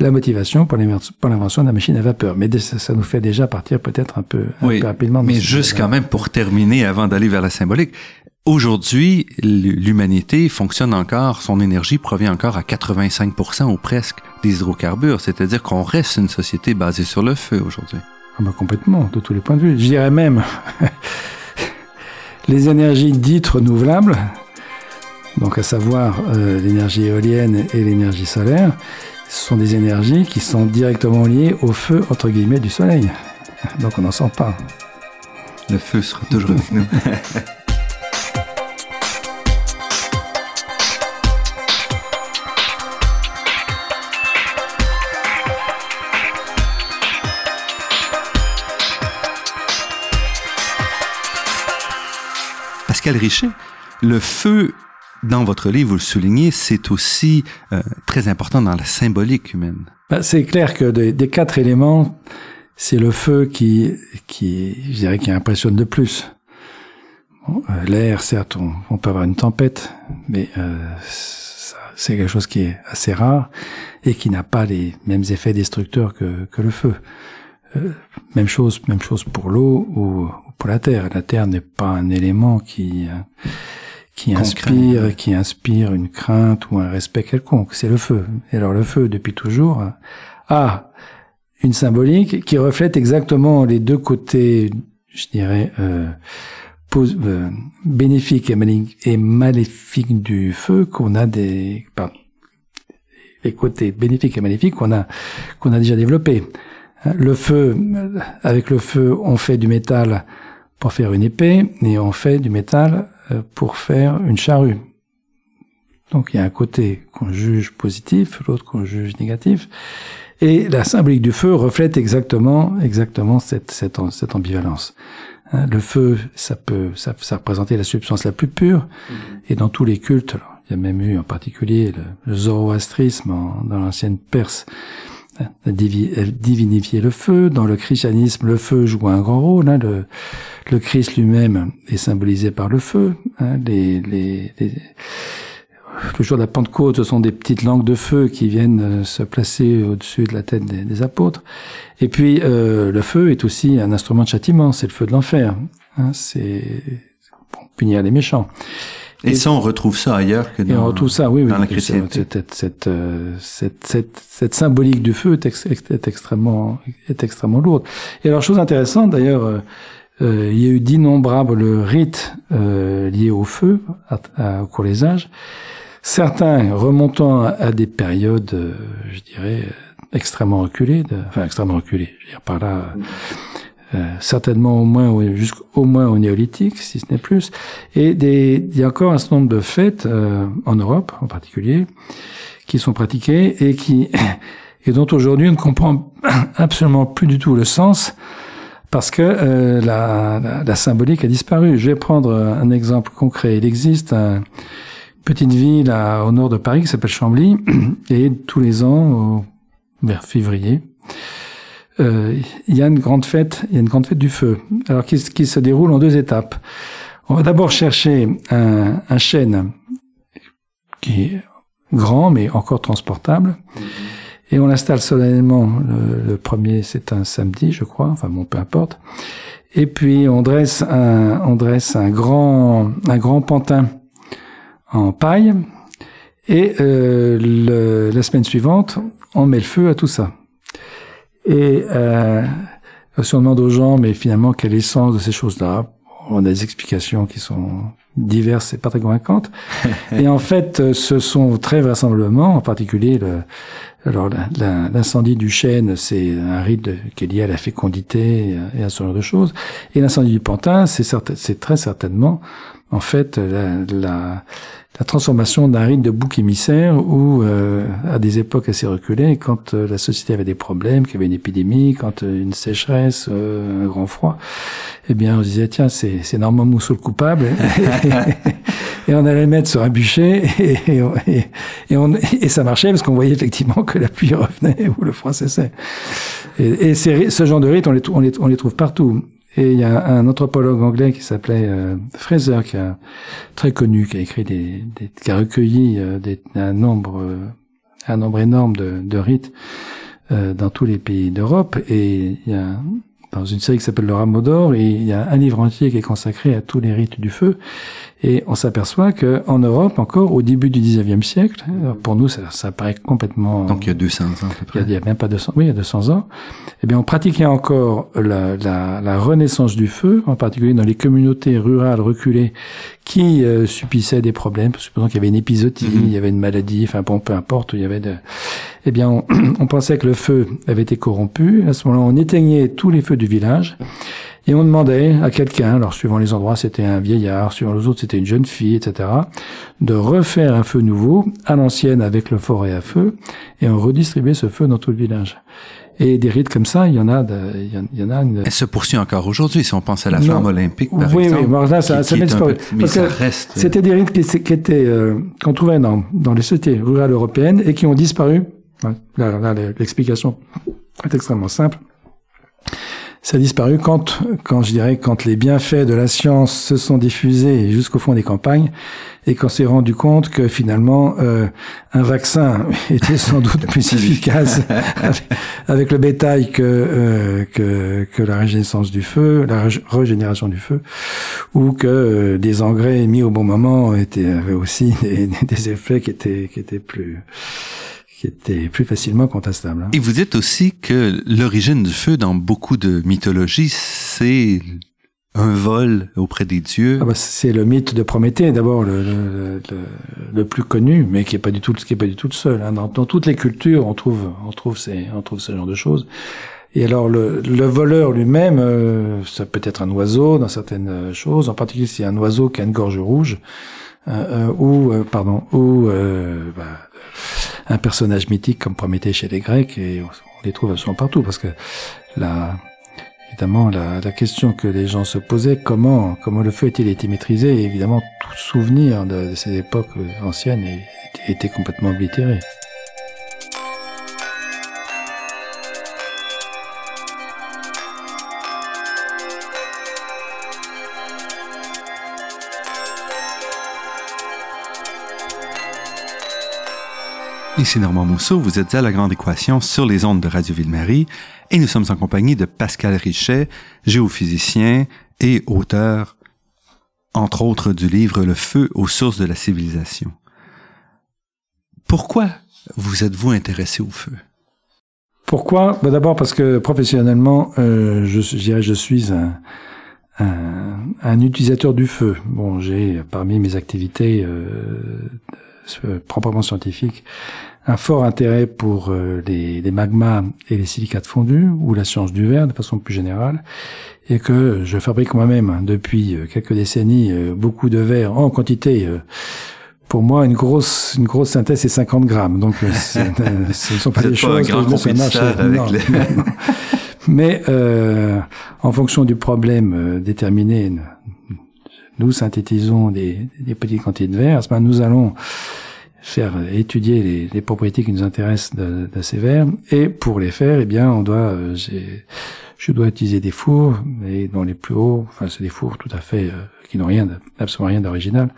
la motivation pour l'invention de la machine à vapeur. Mais ça, ça nous fait déjà partir peut-être un peu, un oui, peu rapidement. Mais juste quand même, pour terminer, avant d'aller vers la symbolique, Aujourd'hui, l'humanité fonctionne encore, son énergie provient encore à 85% ou presque des hydrocarbures, c'est-à-dire qu'on reste une société basée sur le feu aujourd'hui. Ah bah complètement, de tous les points de vue. Je dirais même les énergies dites renouvelables, donc à savoir euh, l'énergie éolienne et l'énergie solaire, ce sont des énergies qui sont directement liées au feu entre guillemets du soleil. Donc on n'en sent pas. Le feu sera toujours avec nous. Pascal Richet, le feu, dans votre livre, vous le soulignez, c'est aussi euh, très important dans la symbolique humaine. Ben, c'est clair que des, des quatre éléments, c'est le feu qui, qui, je dirais, qui impressionne le plus. Bon, euh, L'air, certes, on, on, peut avoir une tempête, mais euh, c'est quelque chose qui est assez rare et qui n'a pas les mêmes effets destructeurs que, que le feu. Euh, même chose, même chose pour l'eau ou, pour la terre. La terre n'est pas un élément qui euh, qui inspire, qui inspire une crainte ou un respect quelconque. C'est le feu. Et alors le feu, depuis toujours, a une symbolique qui reflète exactement les deux côtés, je dirais, euh, euh, bénéfiques et, maléfiques du feu qu'on a des, pardon, les côtés bénéfiques et maléfiques qu'on a qu'on a déjà développés. Le feu, avec le feu, on fait du métal pour faire une épée et on fait du métal euh, pour faire une charrue. Donc il y a un côté qu'on juge positif, l'autre qu'on juge négatif. Et la symbolique du feu reflète exactement, exactement cette, cette, cette ambivalence. Hein, le feu, ça peut, ça, ça représenter la substance la plus pure. Mm-hmm. Et dans tous les cultes, il y a même eu en particulier le, le zoroastrisme dans l'ancienne Perse, divinifier le feu. Dans le christianisme, le feu joue un grand rôle. Hein. Le, le, Christ lui-même est symbolisé par le feu. Hein. Les, les, les, la Pentecôte, ce sont des petites langues de feu qui viennent euh, se placer au-dessus de la tête des, des apôtres. Et puis, euh, le feu est aussi un instrument de châtiment. C'est le feu de l'enfer. Hein. C'est pour punir les méchants. Et, ça, on retrouve ça ailleurs que dans, et on retrouve ça, oui, oui, dans la chrétienté. Cette, cette, euh, cette, cette, cette, symbolique du feu est, ex, est, extrêmement, est extrêmement lourde. Et alors, chose intéressante, d'ailleurs, euh, euh il y a eu d'innombrables rites euh, liés au feu à, à, au cours des âges. Certains remontant à, des périodes, euh, je dirais, extrêmement reculées, de, enfin extrêmement reculées, je veux dire par là, euh, certainement au moins jusqu'au moins au néolithique, si ce n'est plus. Et des, il y a encore un certain nombre de fêtes euh, en Europe, en particulier, qui sont pratiquées et qui et dont aujourd'hui on ne comprend absolument plus du tout le sens parce que euh, la, la, symbolique a disparu. Je vais prendre un exemple concret. Il existe une petite ville au nord de Paris qui s'appelle Chambly et tous les ans, vers février, il y a une grande fête, il y a une grande fête du feu. Alors qui, qui se déroule en deux étapes. On va d'abord chercher un, un, chêne qui est grand mais encore transportable. Et on l'installe solennellement. Le, le premier, c'est un samedi, je crois. Enfin bon, peu importe. Et puis on dresse un, on dresse un grand, un grand pantin en paille. Et euh, le, la semaine suivante, on met le feu à tout ça. Et euh, si on demande aux gens, mais finalement, quel est le sens de ces choses-là? On a des explications qui sont diverses et pas très convaincantes. et en fait, ce sont très vraisemblablement, en particulier le, alors l'incendie du chêne, c'est un rite qui est lié à la fécondité et à ce genre de choses. Et l'incendie du pantin, c'est très certainement en fait la, la, la transformation d'un rite de bouc émissaire où, euh, à des époques assez reculées, quand euh, la société avait des problèmes, qu'il y avait une épidémie, quand euh, une sécheresse, euh, un grand froid, eh bien, on se disait, tiens, c'est, c'est Normand Mousseau le coupable. et on allait le mettre sur un bûcher et, et, et, on, et ça marchait parce qu'on voyait effectivement que la pluie revenait ou le froid cessait. Et, et ce genre de rites, on les, on les, on les trouve partout. Et il y a un anthropologue anglais qui s'appelait euh, Fraser, qui a très connu, qui a écrit des, des qui a recueilli euh, des, un nombre, euh, un nombre énorme de, de rites dans tous les pays d'Europe. Et il y a dans une série qui s'appelle Le Rameau d'Or, il y a un livre entier qui est consacré à tous les rites du feu. Et on s'aperçoit que en Europe, encore au début du 19e siècle, pour nous, ça, ça paraît complètement... Donc il y a 200 ans à peu près. Il y a, même pas 200, oui, il y a 200 ans. Eh bien, on pratiquait encore la, la, la renaissance du feu, en particulier dans les communautés rurales reculées qui euh, subissaient des problèmes, supposons qu'il y avait une épisodie, mm-hmm. il y avait une maladie, enfin bon, peu importe, il y avait de... Eh bien, on, on pensait que le feu avait été corrompu. À ce moment-là, on éteignait tous les feux du village. Et on demandait à quelqu'un, alors suivant les endroits c'était un vieillard, suivant les autres c'était une jeune fille, etc., de refaire un feu nouveau à l'ancienne avec le forêt à feu, et on redistribuait ce feu dans tout le village. Et des rites comme ça, il y en a, de, il y en a une... Elle se poursuit encore aujourd'hui, si on pense à la flamme olympique, par oui, exemple. Oui, oui, là, ça, ça disparu. Mais ça reste... C'était des rites qui, qui étaient, euh, qu'on trouvait dans, dans les sociétés rurales européennes et qui ont disparu. Là l'explication est extrêmement simple ça a disparu quand, quand je dirais, quand les bienfaits de la science se sont diffusés jusqu'au fond des campagnes et qu'on s'est rendu compte que finalement euh, un vaccin était sans doute plus efficace avec, le bétail que, euh, que, que la régénérescence du feu, la régénération du feu, ou que euh, des engrais mis au bon moment étaient avaient aussi des, des effets qui étaient qui étaient plus qui était plus facilement contestable. Hein. Et vous dites aussi que l'origine du feu dans beaucoup de mythologies, c'est un vol auprès des dieux. Ah bah c'est le mythe de Prométhée, d'abord le, le, le, le, plus connu, mais qui est pas du tout, qui est pas du tout le seul. Hein. Dans, dans, toutes les cultures, on trouve, on trouve ces, on trouve ce genre de choses. Et alors le, le voleur lui-même, euh, ça peut être un oiseau dans certaines euh, choses, en particulier si un oiseau qui a une gorge rouge, euh, euh ou pardon, ou bah, un personnage mythique comme Prométhée chez les Grecs et on, les trouve absolument partout parce que la, évidemment la, question que les gens se posaient comment comment le feu a-t-il été maîtrisé évidemment tout souvenir de, ces époques anciennes était complètement oblitéré. Ici Normand Mousseau, vous êtes à La Grande Équation sur les ondes de Radio Ville-Marie et nous sommes en compagnie de Pascal Richet, géophysicien et auteur, entre autres, du livre Le feu aux sources de la civilisation. Pourquoi vous êtes-vous intéressé au feu? Pourquoi? Ben D'abord parce que professionnellement, euh, je, suis un, utilisateur du feu. Bon, j'ai parmi mes activités euh, proprement scientifiques un fort intérêt pour euh, les, les, magmas et les silicates fondus ou la science du verre de façon plus générale et que je fabrique moi-même hein, depuis euh, quelques décennies beaucoup de verre en quantité pour moi, une grosse, une grosse synthèse, c'est 50 grammes. Donc, ce ne sont pas des choses que je avec les... Mais euh, en fonction du problème euh, déterminé, nous synthétisons des, des petites quantités de verre. Moment, nous allons faire étudier les, les, propriétés qui nous intéressent de, de, ces verres. Et pour les faire, eh bien, on doit, euh, je dois utiliser des fours, et dans les plus hauts, enfin, c'est des fours tout à fait euh, qui n'ont rien, absolument rien d'original,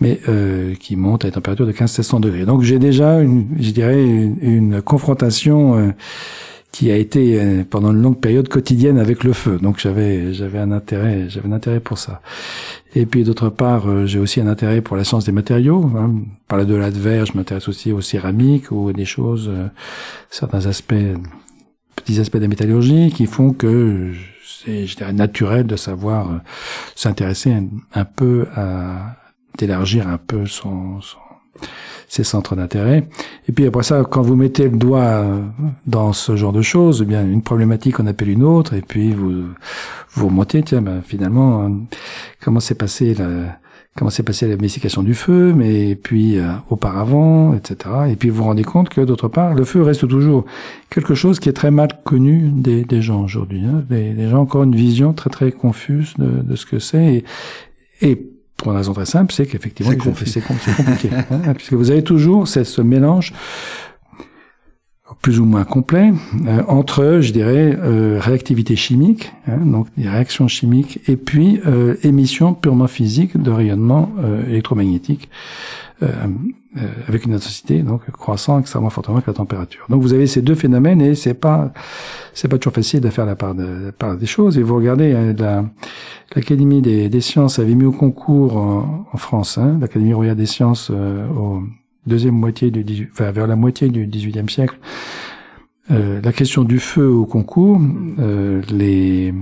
mais euh, qui montent à une température de 15-1600 degrés. Donc, j'ai déjà, une, je dirais, une, une confrontation qui a été euh, pendant une longue période quotidienne avec le feu. Donc j'avais j'avais un intérêt j'avais un intérêt pour ça. Et puis d'autre part, euh, j'ai aussi un intérêt pour la science des matériaux. Hein. Par de la de verre, je m'intéresse aussi aux céramiques ou à des choses, euh, certains aspects, petits aspects de la métallurgie qui font que c'est je dirais naturel de savoir s'intéresser un, un, peu à d'élargir un peu son, son ces centres d'intérêt. Et puis après ça, quand vous mettez le doigt dans ce genre de choses, eh bien une problématique on appelle une autre, et puis vous vous remontez, tiens, ben, finalement, euh, comment s'est passé la comment s'est passé la domestication du feu, mais puis euh, auparavant, etc. Et puis vous vous rendez compte que d'autre part, le feu reste toujours quelque chose qui est très mal connu des, gens aujourd'hui. Hein. Les, gens ont encore une vision très très confuse de, de ce que c'est. Et, et pour une raison très simple, c'est qu'effectivement, c'est compliqué, hein, puisque vous avez toujours ce mélange plus ou moins complet euh, entre, je dirais, euh, réactivité chimique, hein, donc des réactions chimiques, et puis euh, émission purement physique de rayonnement électromagnétique avec une intensité donc croissant extrêmement fortement avec la température. Donc vous avez ces deux phénomènes et c'est pas c'est pas toujours facile de faire la part, de, la part des choses. Et vous regardez euh, l'Académie des, des, sciences avait mis au concours en, en France, hein, l'Académie royale des sciences euh, au deuxième moitié du 18, enfin vers la moitié du XVIIIe siècle. Euh, la question du feu au concours, euh, les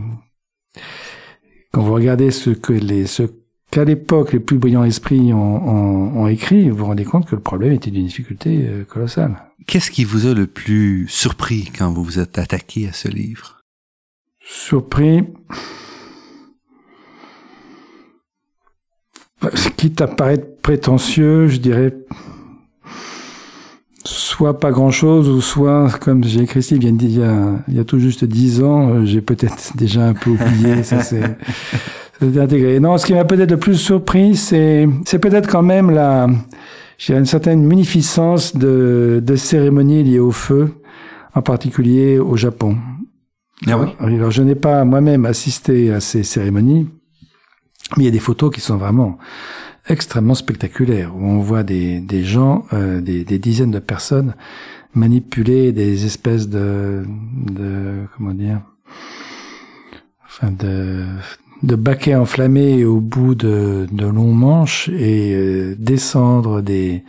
quand vous regardez ce que les ce qu'à l'époque les plus brillants esprits ont, ont, écrit, vous vous rendez compte que le problème était d'une difficulté euh, colossale. Qu'est-ce qui vous a le plus surpris quand vous vous êtes attaqué à ce livre? Surpris? Quitte à paraître prétentieux, je dirais soit pas grand-chose, ou soit, comme j'ai écrit il y, a, il y a tout juste dix ans, euh, j'ai peut-être déjà un peu oublié. ça, c'est intégré. Non, ce qui m'a peut-être le plus surpris, c'est c'est peut-être quand même la j'ai une certaine munificence de, de cérémonies liées au feu, en particulier au Japon. Ah oui? Alors je n'ai pas moi-même assisté à ces cérémonies, mais il y a des photos qui sont vraiment extrêmement spectaculaires où on voit des des gens, euh, des, des dizaines de personnes manipuler des espèces de de comment dire enfin de de baquets enflammés au bout de, de longs manches et euh, descendre des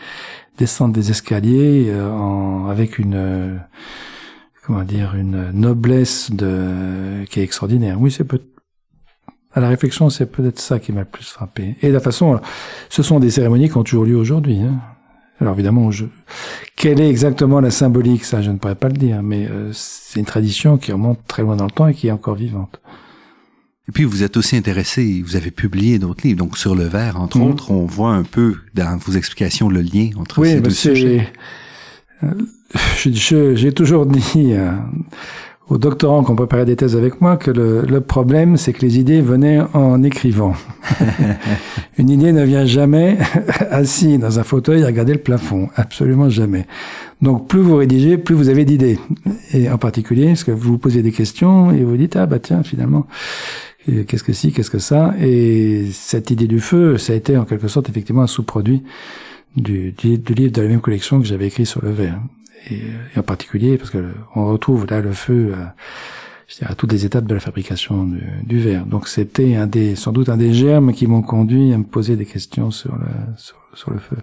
descendre des escaliers euh, en, avec une euh, comment dire une noblesse de qui est extraordinaire. Oui, c'est peut à la réflexion, c'est peut-être ça qui m'a le plus frappé. Et la façon, ce sont des cérémonies qui ont toujours lieu aujourd'hui. Hein. Alors évidemment, je... quelle est exactement la symbolique, ça je ne pourrais pas le dire, mais c'est une tradition qui remonte très loin dans le temps et qui est encore vivante. Et puis vous êtes aussi intéressé, vous avez publié d'autres livres, donc sur le verre, entre mhm. autres, on voit un peu dans vos explications le lien entre ces deux sujets. Euh, j'ai toujours dit euh, aux doctorants qui ont préparé des thèses avec moi que le, le problème, c'est que les idées venaient en écrivant. Une idée ne vient jamais assis dans un fauteuil à regarder le plafond, absolument jamais. Donc plus vous rédigez, plus vous avez d'idées. Et en particulier, parce que vous vous posez des questions et vous dites ah bah tiens finalement qu'est-ce que si, qu'est-ce que ça? Et cette idée du feu, ça a été en quelque sorte effectivement un sous-produit du, livre de la même collection que j'avais écrit sur le verre. Et, en particulier parce que on retrouve là le feu à, à toutes les étapes de la fabrication du, verre. Donc c'était un des, sans doute un des germes qui m'ont conduit à me poser des questions sur le, feu.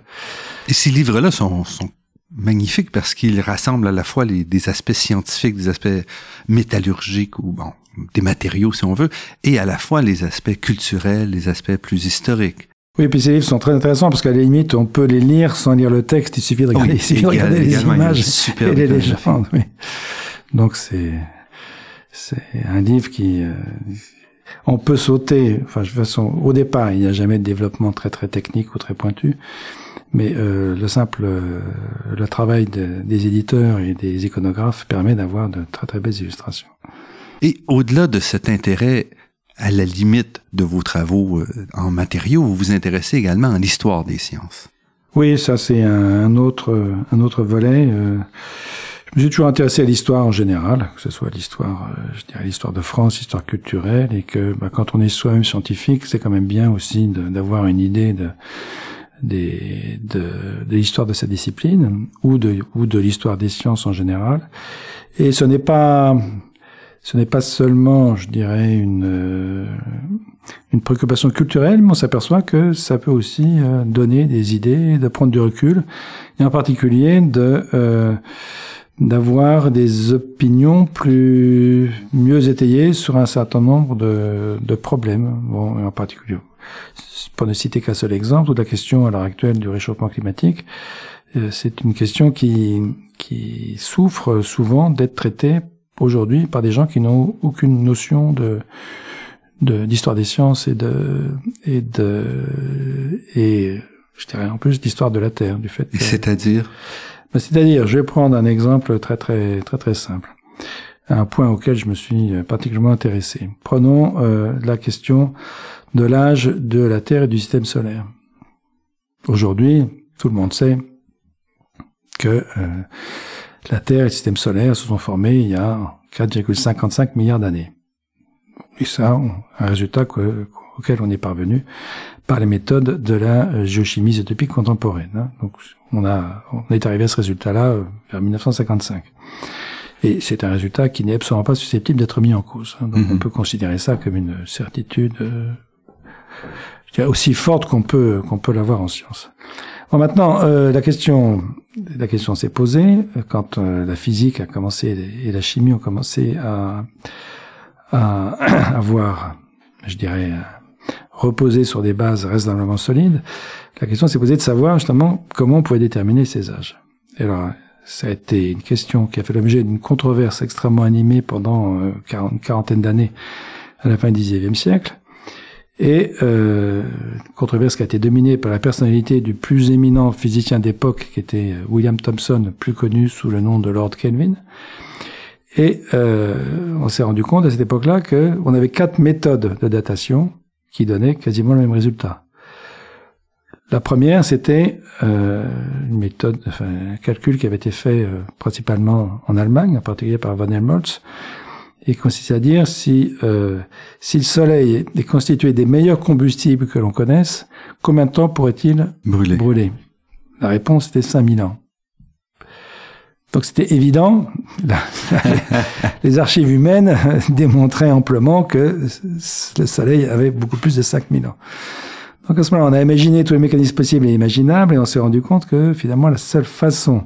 Et ces livres-là sont, magnifiques parce qu'ils rassemblent à la fois des aspects scientifiques, des aspects métallurgiques ou bon, des matériaux si on veut, et à la fois les aspects culturels, les aspects plus historiques. Oui, puis ces livres sont très intéressants parce qu'à la limite, on peut les lire sans lire le texte. Il suffit de regarder, les images et les légendes. Oui. Donc c'est c'est un livre qui euh, on peut sauter. Enfin, de toute façon, au départ, il n'y a jamais de développement très très technique ou très pointu, mais euh, le simple euh, le travail des éditeurs et des iconographes permet d'avoir de très très belles illustrations. Et au-delà de cet intérêt à la limite de vos travaux euh, en matériaux, vous vous intéressez également à l'histoire des sciences. Oui, ça c'est un autre un autre volet. Euh, je me suis toujours intéressé à l'histoire en général, que ce soit l'histoire, euh, je dirais l'histoire de France, l'histoire culturelle, et que bah, quand on est soi-même scientifique, c'est quand même bien aussi d'avoir une idée de des, de, de l'histoire de sa discipline ou de ou de l'histoire des sciences en général. Et ce n'est pas ce n'est pas seulement, je dirais, une, euh, une préoccupation culturelle, mais on s'aperçoit que ça peut aussi euh, donner des idées, de prendre du recul, et en particulier de euh, d'avoir des opinions plus mieux étayées sur un certain nombre de, de problèmes. Bon, en particulier, pour ne citer qu'un seul exemple, la question à l'heure actuelle du réchauffement climatique, c'est une question qui qui souffre souvent d'être traitée aujourd'hui par des gens qui n'ont aucune notion de d'histoire des sciences et de et de et je dirais en plus d'histoire de la Terre du fait. C'est-à-dire. Ben, c'est-à-dire, je vais prendre un exemple très très très très simple, un point auquel je me suis particulièrement intéressé. Prenons euh, la question de l'âge de la Terre et du système solaire. Aujourd'hui, tout le monde sait que euh, la Terre et le système solaire se sont formés il y a 4,55 milliards d'années. Et ça, un résultat auquel on est parvenu par les méthodes de la géochimie isotopique contemporaine. Hein. Donc, on a, on est arrivé à ce résultat-là euh, vers 1955. Et c'est un résultat qui n'est absolument pas susceptible d'être mis en cause. Hein. Donc, on mhm. peut considérer ça comme une certitude euh, aussi forte qu'on peut qu'on peut l'avoir en science. Bon, maintenant, euh, la question, la question s'est posée euh, quand euh, la physique a commencé et la chimie ont commencé à, à avoir, je dirais, reposer sur des bases raisonnablement solides. La question s'est posée de savoir justement comment on pouvait déterminer ces âges. Et alors, ça a été une question qui a fait l'objet d'une controverse extrêmement animée pendant une quarantaine d'années à la fin du XIXe siècle et euh, controverse qui a été dominée par la personnalité du plus éminent physicien d'époque, qui était euh, William Thomson, plus connu sous le nom de Lord Kelvin. Et euh, on s'est rendu compte à cette époque-là qu'on avait quatre méthodes de datation qui donnaient quasiment le même résultat. La première, c'était euh, une méthode, enfin, un calcul qui avait été fait euh, principalement en Allemagne, en particulier par Van Helmholtz, et consiste à dire si, euh, si le Soleil est constitué des meilleurs combustibles que l'on connaisse, combien de temps pourrait-il brûler. brûler? La réponse était 5000 ans. Donc c'était évident, les archives humaines démontraient amplement que le Soleil avait beaucoup plus de 5000 ans. Donc à ce moment-là, on a imaginé tous les mécanismes possibles et imaginables et on s'est rendu compte que finalement la seule façon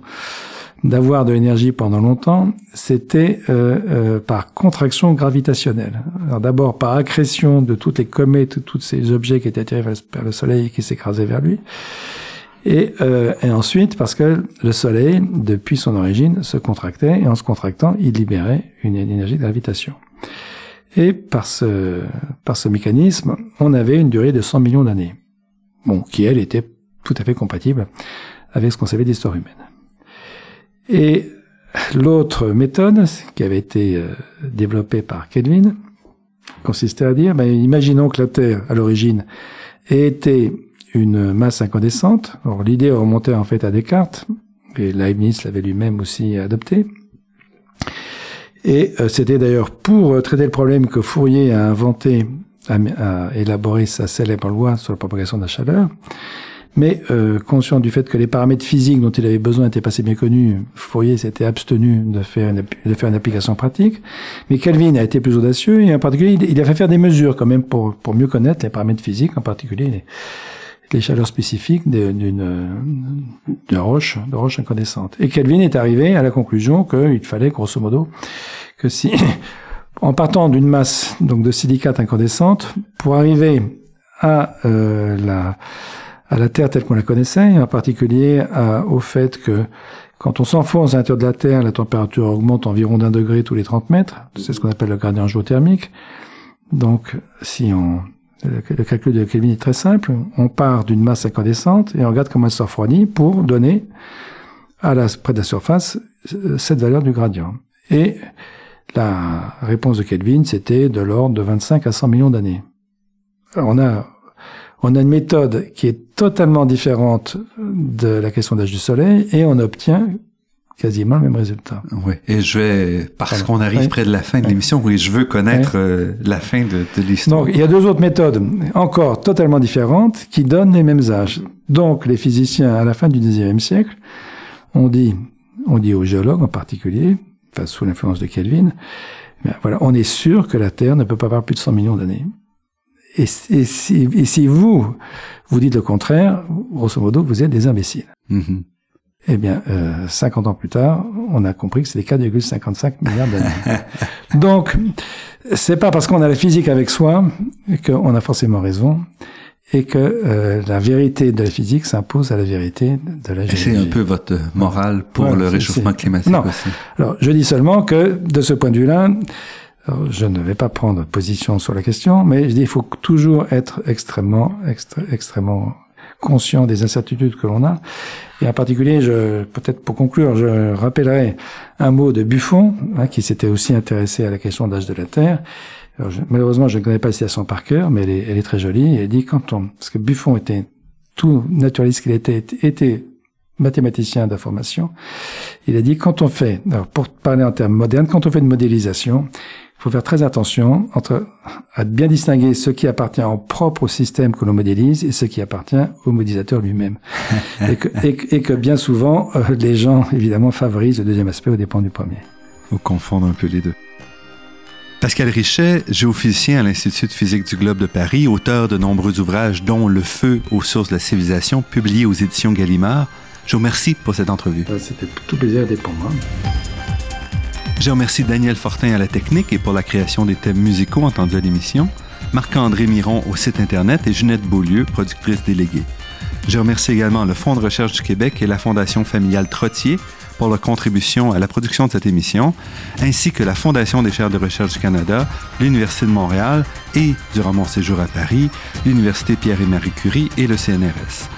d'avoir de l'énergie pendant longtemps, c'était euh, euh, par contraction gravitationnelle. D'abord par accrétion de toutes les comètes, tous ces objets qui étaient attirés vers le Soleil et qui s'écrasaient vers lui. Et, euh, et, ensuite parce que le Soleil, depuis son origine, se contractait et en se contractant, il libérait une énergie de gravitation. Et par ce, par ce mécanisme, on avait une durée de 100 millions d'années. Bon, qui elle était tout à fait compatible avec ce qu'on savait d'histoire humaine. Et l'autre méthode, qui avait été euh, développée par Kelvin, consistait à dire, ben, imaginons que la Terre, à l'origine, ait été une masse incandescente. L'idée remontait en fait à Descartes, et Leibniz l'avait lui-même aussi adopté. Et euh, c'était d'ailleurs pour euh, traiter le problème que Fourier a inventé, a élaboré sa célèbre loi sur la propagation de la chaleur. Mais euh, conscient du fait que les paramètres physiques dont il avait besoin étaient pas assez bien connus, Fourier s'était abstenu de faire, une, de faire une application pratique. Mais Kelvin a été plus audacieux et en particulier, il a fait faire des mesures quand même pour, pour mieux connaître les paramètres physiques, en particulier les, les chaleurs spécifiques d'une roche, de roche incandescente. Et Kelvin est arrivé à la conclusion qu'il fallait, grosso modo, que si, en partant d'une masse donc de silicate incandescente, pour arriver à euh, la à la Terre telle qu'on la connaissait, en particulier au fait que quand on s'enfonce à l'intérieur de la Terre, la température augmente environ d'un degré tous les 30 mètres. C'est ce qu'on appelle le gradient géothermique. Donc, si on le calcul de Kelvin est très simple. On part d'une masse incandescente et on regarde comment elle se refroidit pour donner à la, près de la surface cette valeur du gradient. Et la réponse de Kelvin, c'était de l'ordre de 25 à 100 millions d'années. On a, on a une méthode qui est totalement différente de la question d'âge du Soleil et on obtient quasiment le même résultat. Oui, et je vais, parce qu'on arrive près de la fin de l'émission, oui, je veux connaître euh, la fin de, de l'histoire. Donc, il y a deux autres méthodes, encore totalement différentes, qui donnent les mêmes âges. Donc, les physiciens, à la fin du XIXe siècle, ont dit, on dit aux géologues en particulier, enfin, sous l'influence de Kelvin, ben, voilà, on est sûr que la Terre ne peut pas avoir plus de 100 millions d'années. Et, et, si, et, si, vous, vous dites le contraire, grosso modo, vous êtes des imbéciles. Mm-hmm. Eh bien, euh, 50 ans plus tard, on a compris que c'était 4,55 milliards d'années. Donc, c'est pas parce qu'on a la physique avec soi qu'on a forcément raison et que euh, la vérité de la physique s'impose à la vérité de la géologie. C'est un peu votre morale pour le réchauffement climatique non. aussi. Alors, je dis seulement que de ce point de vue-là, je ne vais pas prendre position sur la question, mais je dis il faut toujours être extrêmement, extrêmement conscient des incertitudes que l'on a. Et en particulier, je, peut-être pour conclure, je rappellerai un mot de Buffon, hein, qui s'était aussi intéressé à la question d'âge de la Terre. malheureusement, je ne connais pas la citation par cœur, mais elle est, elle est très jolie. Elle dit quand on, parce que Buffon était tout naturaliste qu'il était, était mathématicien d'information. Il a dit quand on fait, alors pour parler en termes modernes, quand on fait une modélisation, il faut faire très attention entre à bien distinguer ce qui appartient au propre système que l'on modélise et ce qui appartient au modélisateur lui-même. et, que, et, que, bien souvent, euh, les gens, évidemment, favorisent le deuxième aspect au dépend du premier. Ou confondre un peu les deux. Pascal Richet, géophysicien à l'Institut de physique du Globe de Paris, auteur de nombreux ouvrages dont Le feu aux sources de la civilisation, publié aux éditions Gallimard, je vous remercie pour cette entrevue. C'était tout plaisir d'être pour moi. Je remercie Daniel Fortin à la technique et pour la création des thèmes musicaux entendus à l'émission, Marc-André Miron au site Internet et Jeanette Beaulieu, productrice déléguée. Je remercie également le Fonds de recherche du Québec et la Fondation familiale Trottier pour leur contribution à la production de cette émission, ainsi que la Fondation des chaires de recherche du Canada, l'Université de Montréal et, durant mon séjour à Paris, l'Université Pierre et Marie Curie et le CNRS.